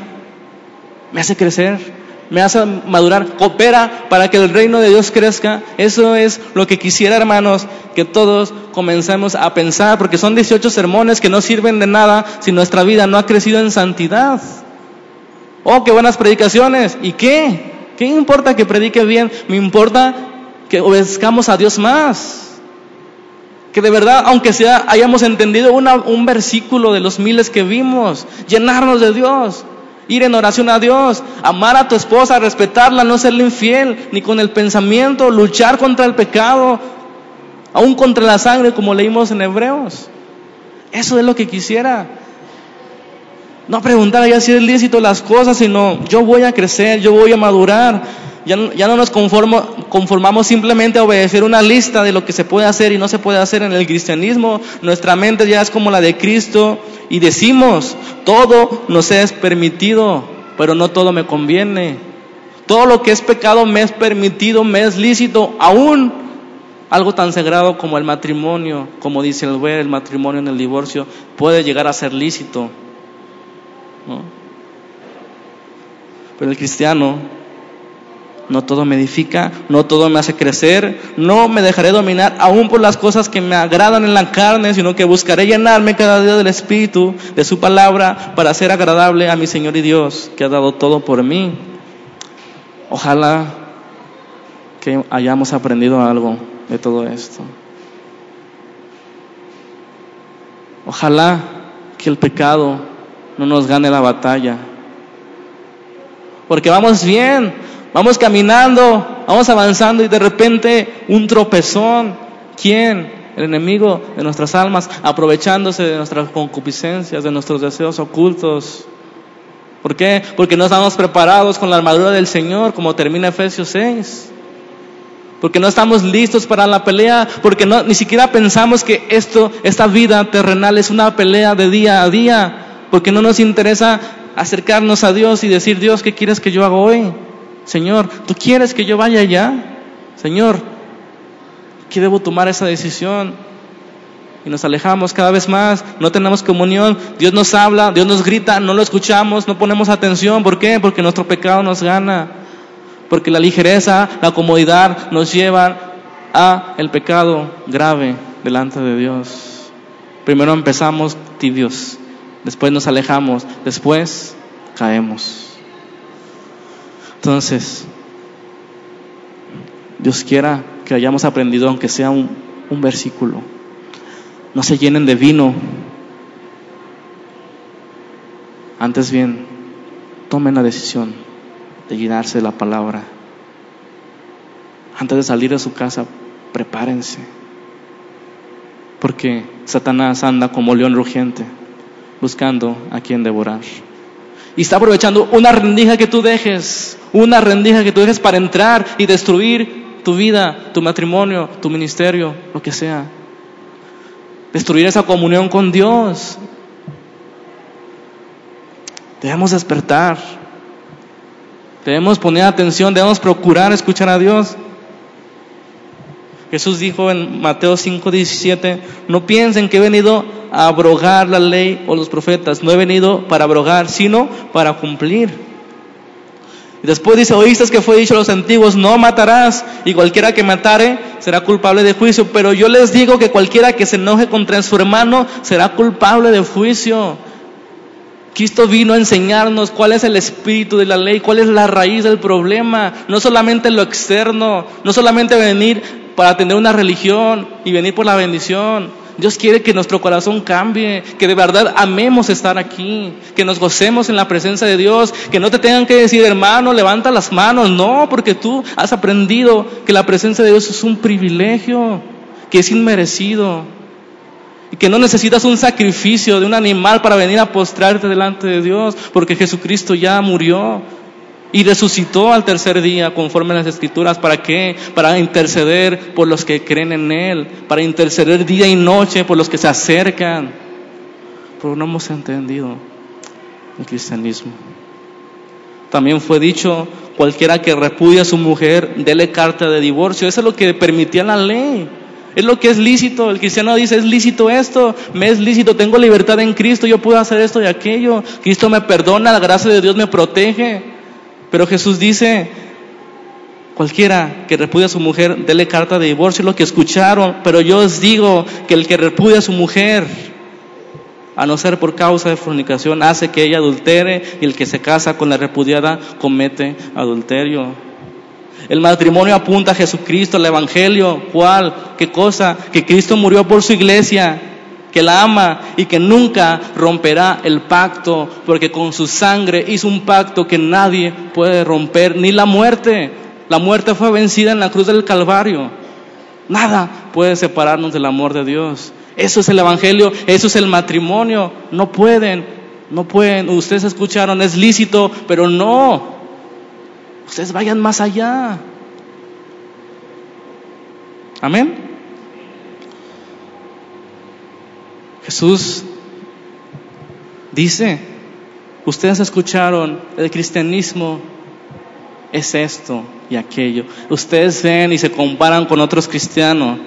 A: me hace crecer, me hace madurar, coopera para que el reino de Dios crezca. Eso es lo que quisiera, hermanos, que todos comencemos a pensar, porque son 18 sermones que no sirven de nada si nuestra vida no ha crecido en santidad. Oh, qué buenas predicaciones. ¿Y qué? ¿Qué importa que predique bien? Me importa que obedezcamos a Dios más. Que de verdad, aunque sea, hayamos entendido un versículo de los miles que vimos, llenarnos de Dios, ir en oración a Dios, amar a tu esposa, respetarla, no serle infiel, ni con el pensamiento, luchar contra el pecado, aún contra la sangre, como leímos en Hebreos. Eso es lo que quisiera. No preguntar ya si es lícito las cosas, sino yo voy a crecer, yo voy a madurar. Ya, ya no nos conformamos simplemente a obedecer una lista de lo que se puede hacer y no se puede hacer en el cristianismo. Nuestra mente ya es como la de Cristo y decimos, todo nos es permitido, pero no todo me conviene. Todo lo que es pecado me es permitido, me es lícito, aún algo tan sagrado como el matrimonio, como dice el ver, el matrimonio en el divorcio, puede llegar a ser lícito. Pero el cristiano no todo me edifica, no todo me hace crecer, no me dejaré dominar aún por las cosas que me agradan en la carne, sino que buscaré llenarme cada día del Espíritu, de su palabra, para ser agradable a mi Señor y Dios, que ha dado todo por mí. Ojalá que hayamos aprendido algo de todo esto. Ojalá que el pecado no nos gane la batalla. Porque vamos bien, Vamos caminando, vamos avanzando y de repente un tropezón. ¿Quién? El enemigo de nuestras almas, aprovechándose de nuestras concupiscencias, de nuestros deseos ocultos. ¿Por qué? Porque no estamos preparados con la armadura del Señor, como termina Efesios 6. Porque no estamos listos para la pelea, porque no, ni siquiera pensamos que esto, esta vida terrenal es una pelea de día a día, porque no nos interesa acercarnos a Dios y decir, Dios, ¿qué quieres que yo haga hoy? Señor, ¿tú quieres que yo vaya allá? Señor, ¿qué debo tomar esa decisión? Y nos alejamos cada vez más, no tenemos comunión, Dios nos habla, Dios nos grita, no lo escuchamos, no ponemos atención. ¿Por qué? Porque nuestro pecado nos gana. Porque la ligereza, la comodidad nos llevan a el pecado grave delante de Dios. Primero empezamos tibios, después nos alejamos, después caemos. Entonces, Dios quiera que hayamos aprendido, aunque sea un, versículo. No se llenen de vino. Antes bien, tomen la decisión de llenarse de la palabra. Antes de salir de su casa, prepárense. Porque Satanás anda como león rugiente, buscando a quien devorar. Y está aprovechando una rendija que tú dejes, una rendija que tú dejes para entrar y destruir tu vida, tu matrimonio, tu ministerio, lo que sea. Destruir esa comunión con Dios. Debemos despertar. Debemos poner atención, debemos procurar escuchar a Dios. Jesús dijo en Mateo 5:17, no piensen que he venido a abrogar la ley o los profetas, no he venido para abrogar, sino para cumplir. Y después dice, oíste que fue dicho a los antiguos, no matarás, y cualquiera que matare será culpable de juicio, pero yo les digo que cualquiera que se enoje contra su hermano será culpable de juicio. Cristo vino a enseñarnos cuál es el espíritu de la ley, cuál es la raíz del problema, no solamente lo externo, no solamente venir para tener una religión y venir por la bendición. Dios quiere que nuestro corazón cambie, que de verdad amemos estar aquí, que nos gocemos en la presencia de Dios, que no te tengan que decir, hermano, levanta las manos. No, porque tú has aprendido que la presencia de Dios es un privilegio, que es inmerecido y que no necesitas un sacrificio de un animal para venir a postrarte delante de Dios, porque Jesucristo ya murió y resucitó al tercer día conforme a las escrituras. ¿Para qué? Para interceder por los que creen en Él, para interceder día y noche por los que se acercan. Pero no hemos entendido el cristianismo. También fue dicho, cualquiera que repudia a su mujer, dele carta de divorcio. Eso es lo que permitía la ley. Es lo que es lícito. El cristiano dice, es lícito esto, me es lícito, tengo libertad en Cristo, yo puedo hacer esto y aquello. Cristo me perdona, la gracia de Dios me protege. Pero Jesús dice, cualquiera que repudia a su mujer, dele carta de divorcio, lo que escucharon. Pero yo os digo que el que repudia a su mujer, a no ser por causa de fornicación, hace que ella adultere y el que se casa con la repudiada comete adulterio. El matrimonio apunta a Jesucristo, al Evangelio. ¿Cuál? ¿Qué cosa? Que Cristo murió por su iglesia, que la ama y que nunca romperá el pacto, porque con su sangre hizo un pacto que nadie puede romper, ni la muerte. La muerte fue vencida en la cruz del Calvario. Nada puede separarnos del amor de Dios. Eso es el Evangelio, eso es el matrimonio. No pueden, no pueden. Ustedes escucharon, es lícito, pero no. Ustedes vayan más allá. Amén. Jesús dice, ustedes escucharon, el cristianismo es esto y aquello. Ustedes ven y se comparan con otros cristianos.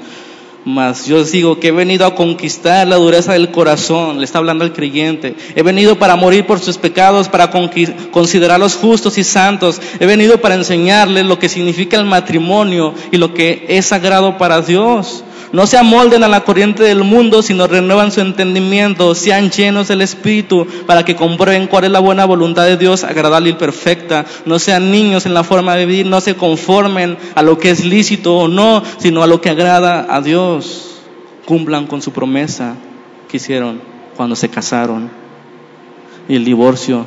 A: Mas yo os digo que he venido a conquistar la dureza del corazón, le está hablando el creyente. He venido para morir por sus pecados, para considerarlos justos y santos. He venido para enseñarles lo que significa el matrimonio y lo que es sagrado para Dios. No se amolden a la corriente del mundo, sino renuevan su entendimiento, sean llenos del Espíritu, para que comprueben cuál es la buena voluntad de Dios, agradable y perfecta. No sean niños en la forma de vivir, no se conformen a lo que es lícito o no, sino a lo que agrada a Dios. Cumplan con su promesa que hicieron cuando se casaron. Y el divorcio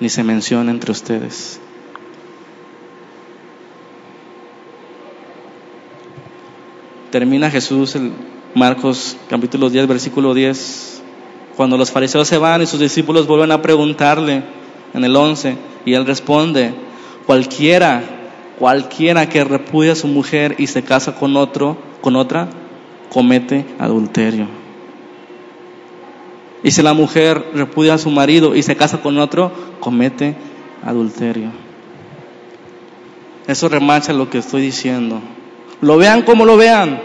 A: ni se menciona entre ustedes. Termina Jesús en Marcos capítulo 10, versículo 10, cuando los fariseos se van y sus discípulos vuelven a preguntarle en el 11, y él responde, cualquiera, cualquiera que repudia a su mujer y se casa con otro, con otra, comete adulterio. Y si la mujer repudia a su marido y se casa con otro, comete adulterio. Eso remacha lo que estoy diciendo. Lo vean como lo vean.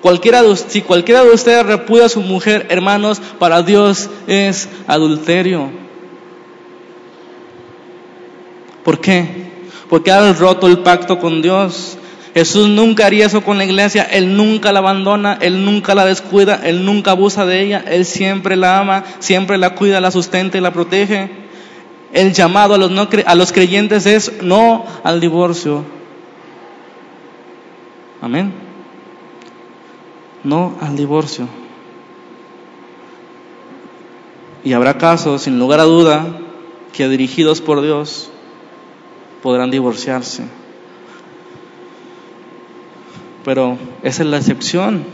A: Cualquiera si cualquiera de ustedes repudia a su mujer, hermanos, para Dios es adulterio. ¿Por qué? Porque ha roto el pacto con Dios. Jesús nunca haría eso con la iglesia, Él nunca la abandona, Él nunca la descuida, Él nunca abusa de ella, Él siempre la ama, siempre la cuida, la sustenta y la protege. El llamado a los, no, a los creyentes es no al divorcio, Amén. No al divorcio. Y habrá casos, sin lugar a duda, que dirigidos por Dios podrán divorciarse. Pero esa es la excepción.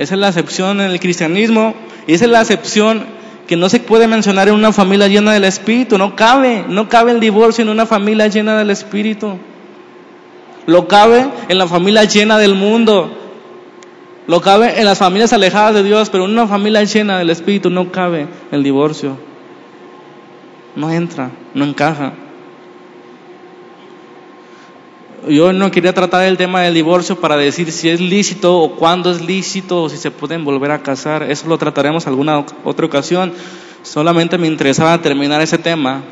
A: Esa es la excepción en el cristianismo y esa es la excepción que no se puede mencionar en una familia llena del Espíritu. No cabe, no cabe el divorcio en una familia llena del Espíritu. Lo cabe en la familia llena del mundo. Lo cabe en las familias alejadas de Dios, pero en una familia llena del Espíritu no cabe el divorcio. No entra, no encaja. Yo no quería tratar el tema del divorcio para decir si es lícito o cuándo es lícito o si se pueden volver a casar. Eso lo trataremos alguna otra ocasión. Solamente me interesaba terminar ese tema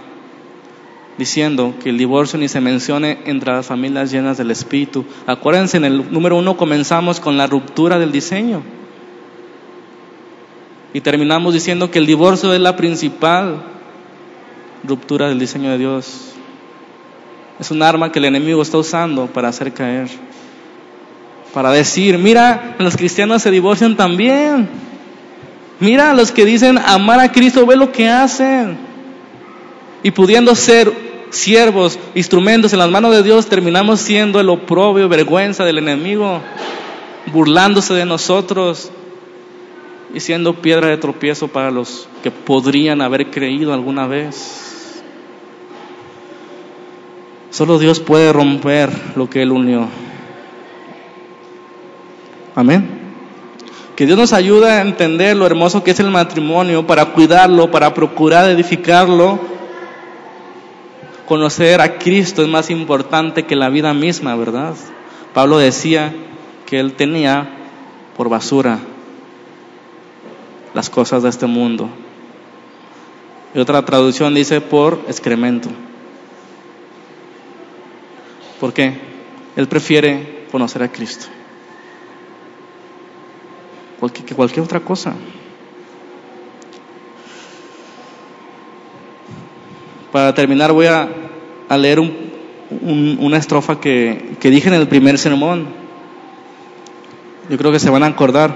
A: diciendo que el divorcio ni se mencione entre las familias llenas del Espíritu. Acuérdense, en el número uno comenzamos con la ruptura del diseño. Y terminamos diciendo que el divorcio es la principal ruptura del diseño de Dios. Es un arma que el enemigo está usando para hacer caer. Para decir, mira, los cristianos se divorcian también. Mira, los que dicen amar a Cristo, ve lo que hacen. Y pudiendo ser siervos, instrumentos en las manos de Dios, terminamos siendo el oprobio, vergüenza del enemigo, burlándose de nosotros y siendo piedra de tropiezo para los que podrían haber creído alguna vez. Solo Dios puede romper lo que Él unió. Amén. Que Dios nos ayude a entender lo hermoso que es el matrimonio, para cuidarlo, para procurar edificarlo conocer a Cristo es más importante que la vida misma, ¿verdad? Pablo decía que él tenía por basura las cosas de este mundo. Y otra traducción dice por excremento. ¿Por qué? Él prefiere conocer a Cristo que cualquier otra cosa. Para terminar voy a, leer una estrofa que, que dije en el primer sermón. Yo creo que se van a acordar.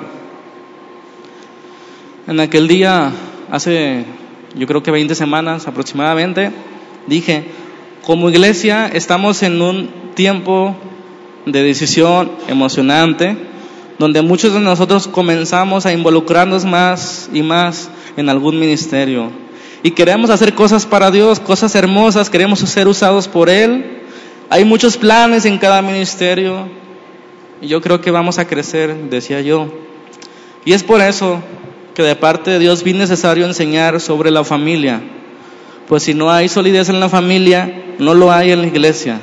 A: En aquel día, hace yo creo que 20 semanas aproximadamente, dije, como iglesia estamos en un tiempo de decisión emocionante, donde muchos de nosotros comenzamos a involucrarnos más y más en algún ministerio. Y queremos hacer cosas para Dios, cosas hermosas, queremos ser usados por Él. Hay muchos planes en cada ministerio. Y yo creo que vamos a crecer, decía yo. Y es por eso que de parte de Dios vi necesario enseñar sobre la familia. Pues si no hay solidez en la familia, no lo hay en la iglesia.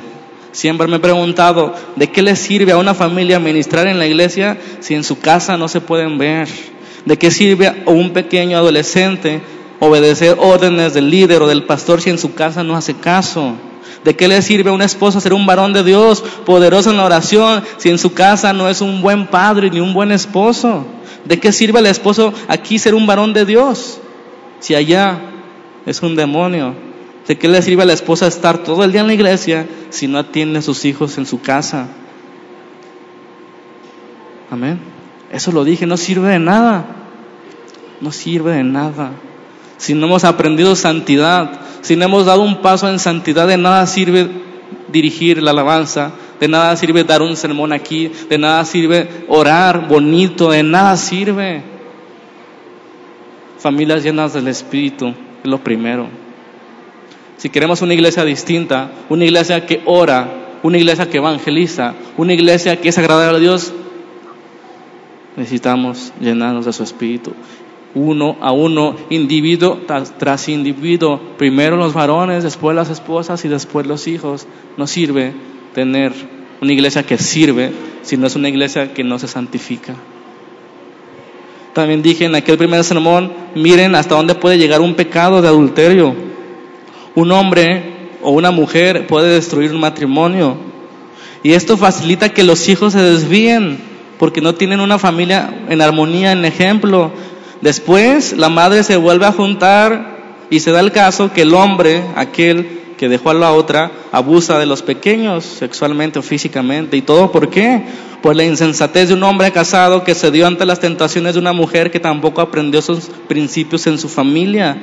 A: Siempre me he preguntado, ¿de qué le sirve a una familia ministrar en la iglesia si en su casa no se pueden ver? ¿De qué sirve a un pequeño adolescente obedecer órdenes del líder o del pastor si en su casa no hace caso? ¿De qué le sirve a un esposo ser un varón de Dios, poderoso en la oración, si en su casa no es un buen padre ni un buen esposo? ¿De qué sirve al esposo aquí ser un varón de Dios, si allá es un demonio? ¿De qué le sirve a la esposa estar todo el día en la iglesia si no atiende a sus hijos en su casa? Amén. Eso lo dije, no sirve de nada. No sirve de nada. Si no hemos aprendido santidad, si no hemos dado un paso en santidad, de nada sirve dirigir la alabanza, de nada sirve dar un sermón aquí, de nada sirve orar bonito, de nada sirve. Familias llenas del Espíritu es lo primero. Si queremos una iglesia distinta, una iglesia que ora, una iglesia que evangeliza, una iglesia que es agradable a Dios, necesitamos llenarnos de su espíritu. Uno a uno, individuo tras, individuo, primero los varones, después las esposas y después los hijos. No sirve tener una iglesia que sirve si no es una iglesia que no se santifica. También dije en aquel primer sermón, miren hasta dónde puede llegar un pecado de adulterio. Un hombre o una mujer puede destruir un matrimonio. Y esto facilita que los hijos se desvíen porque no tienen una familia en armonía, en ejemplo. Después la madre se vuelve a juntar y se da el caso que el hombre, aquel que dejó a la otra, abusa de los pequeños sexualmente o físicamente. ¿Y todo por qué? Por la insensatez de un hombre casado que se dio ante las tentaciones de una mujer que tampoco aprendió esos principios en su familia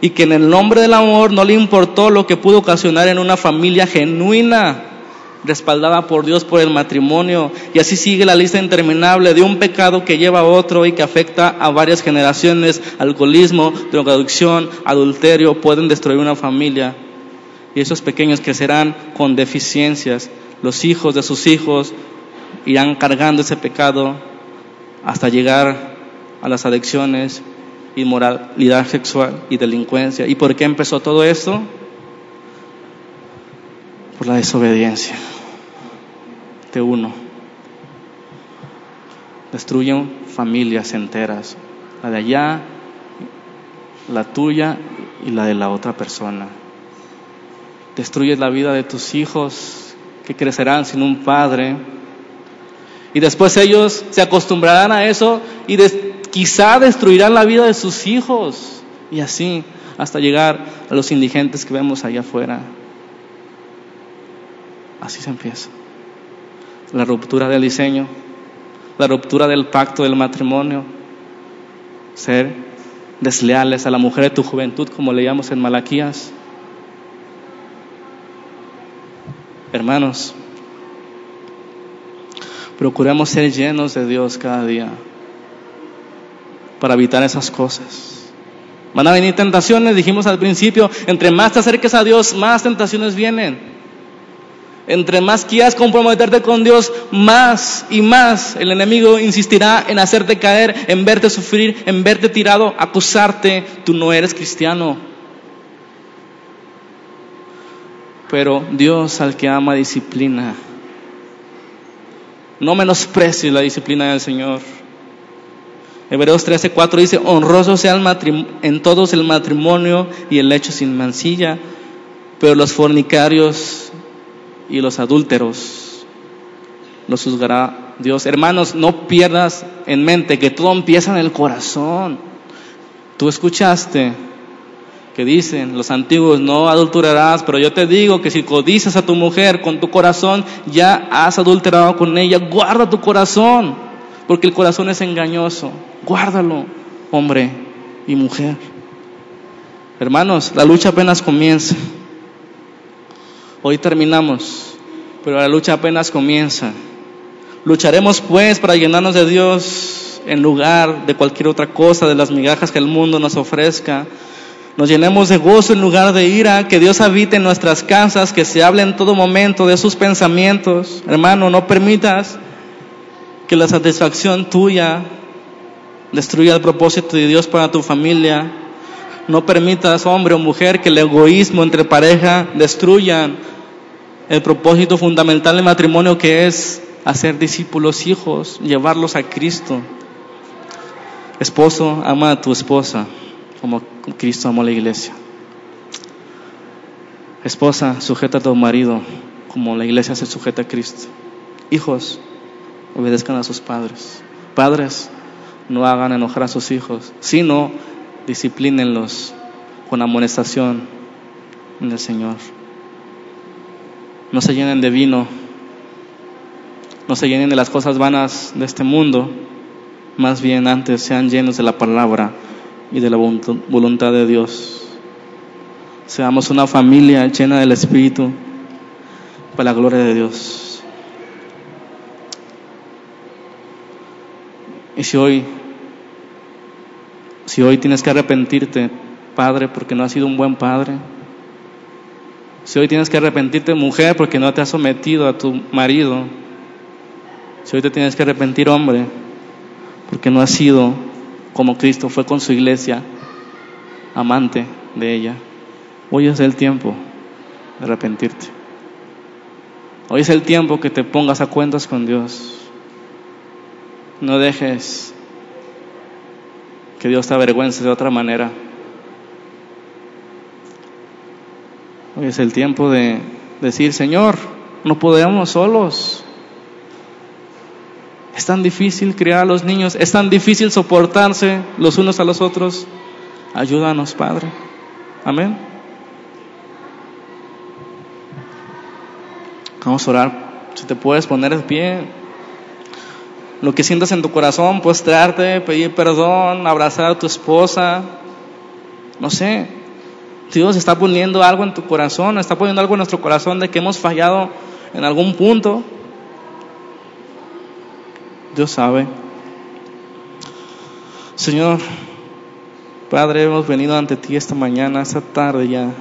A: y que en el nombre del amor no le importó lo que pudo ocasionar en una familia genuina, respaldada por Dios por el matrimonio. Y así sigue la lista interminable de un pecado que lleva a otro y que afecta a varias generaciones. Alcoholismo, drogadicción, adulterio pueden destruir una familia. Y esos pequeños crecerán con deficiencias. Los hijos de sus hijos irán cargando ese pecado hasta llegar a las adicciones inmoralidad sexual y delincuencia. ¿Y por qué empezó todo esto? Por la desobediencia de uno. Destruyen familias enteras, la de allá, la tuya y la de la otra persona. Destruyes la vida de tus hijos que crecerán sin un padre. Y después ellos se acostumbrarán a eso y quizá destruirán la vida de sus hijos y así hasta llegar a los indigentes que vemos allá afuera. Así se empieza. La ruptura del diseño, la ruptura del pacto del matrimonio, ser desleales a la mujer de tu juventud, como leíamos en Malaquías. Hermanos, procuremos ser llenos de Dios cada día para evitar esas cosas. Van a venir tentaciones, dijimos al principio, entre más te acerques a Dios, más tentaciones vienen. Entre más quieras comprometerte con Dios, más y más el enemigo insistirá en hacerte caer, en verte sufrir, en verte tirado, acusarte, tú no eres cristiano. Pero Dios al que ama disciplina. No menosprecies la disciplina del Señor. Hebreos 13:4 dice, honroso sea el en todos el matrimonio y el hecho sin mancilla, pero los fornicarios y los adúlteros los juzgará Dios. Hermanos, no pierdas en mente que todo empieza en el corazón. Tú escuchaste que dicen los antiguos, no adulterarás, pero yo te digo que si codicias a tu mujer con tu corazón, ya has adulterado con ella, guarda tu corazón, porque el corazón es engañoso, guárdalo, hombre y mujer. Hermanos, la lucha apenas comienza. Hoy terminamos, pero la lucha apenas comienza. Lucharemos pues para llenarnos de Dios en lugar de cualquier otra cosa, de las migajas que el mundo nos ofrezca nos llenemos de gozo en lugar de ira, que Dios habite en nuestras casas, que se hable en todo momento de sus pensamientos. Hermano, no permitas que la satisfacción tuya destruya el propósito de Dios para tu familia. No permitas, hombre o mujer, que el egoísmo entre pareja destruyan el propósito fundamental del matrimonio que es hacer discípulos hijos, llevarlos a Cristo. Esposo, ama a tu esposa como Cristo amó a la iglesia. Esposa, sujeta a tu marido como la iglesia se sujeta a Cristo. Hijos, obedezcan a sus padres. Padres, no hagan enojar a sus hijos, sino disciplínenlos con amonestación en el Señor. No se llenen de vino, no se llenen de las cosas vanas de este mundo, más bien antes sean llenos de la palabra y de la voluntad de Dios. Seamos una familia llena del Espíritu para la gloria de Dios. Y si hoy, si hoy tienes que arrepentirte, padre, porque no has sido un buen padre, si hoy tienes que arrepentirte, mujer, porque no te has sometido a tu marido, si hoy te tienes que arrepentir, hombre, porque no has sido como Cristo fue con su iglesia, amante de ella. Hoy es el tiempo de arrepentirte. Hoy es el tiempo que te pongas a cuentas con Dios. No dejes que Dios te avergüence de otra manera. Hoy es el tiempo de decir, Señor, no podemos solos. Es tan difícil criar a los niños, es tan difícil soportarse los unos a los otros. Ayúdanos, Padre. Amén. Vamos a orar. Si te puedes poner de pie. Lo que sientas en tu corazón, postrarte, pedir perdón, abrazar a tu esposa. No sé. Dios está poniendo algo en tu corazón, está poniendo algo en nuestro corazón de que hemos fallado en algún punto. Dios sabe. Señor, Padre, hemos venido ante ti esta mañana, esta tarde ya.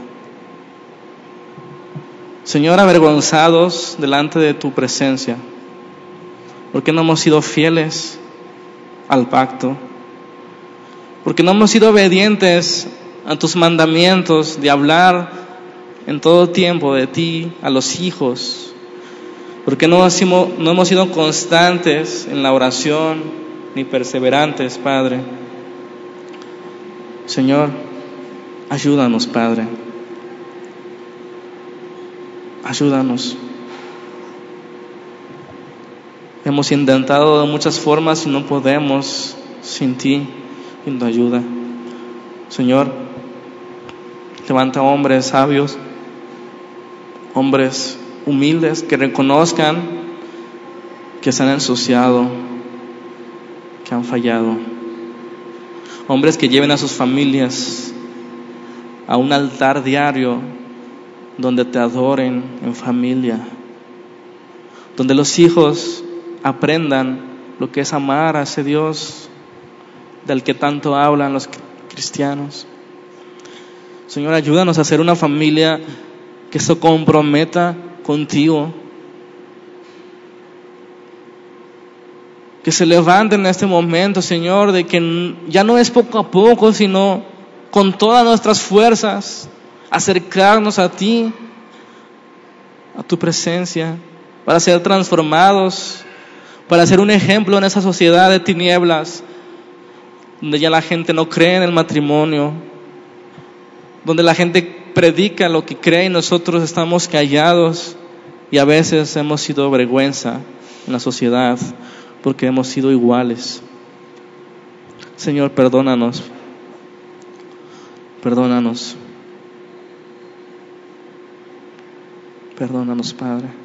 A: Señor, avergonzados delante de tu presencia, porque no hemos sido fieles al pacto, porque no hemos sido obedientes a tus mandamientos de hablar en todo tiempo de ti a los hijos, porque no, no hemos sido constantes en la oración ni perseverantes, Padre. Señor, ayúdanos, Padre. Ayúdanos. Hemos intentado de muchas formas y no podemos sin ti, sin tu ayuda. Señor, levanta hombres sabios, hombres humildes que reconozcan que se han ensuciado, que han fallado. Hombres que lleven a sus familias a un altar diario donde te adoren en familia, donde los hijos aprendan lo que es amar a ese Dios del que tanto hablan los cristianos. Señor, ayúdanos a ser una familia que se comprometa contigo. Que se levante en este momento, Señor, de que ya no es poco a poco, sino con todas nuestras fuerzas, acercarnos a ti, a tu presencia, para ser transformados, para ser un ejemplo en esa sociedad de tinieblas, donde ya la gente no cree en el matrimonio, donde la gente predica lo que cree y nosotros estamos callados y a veces hemos sido vergüenza en la sociedad porque hemos sido iguales. Señor, perdónanos. Perdónanos. Perdónanos, Padre.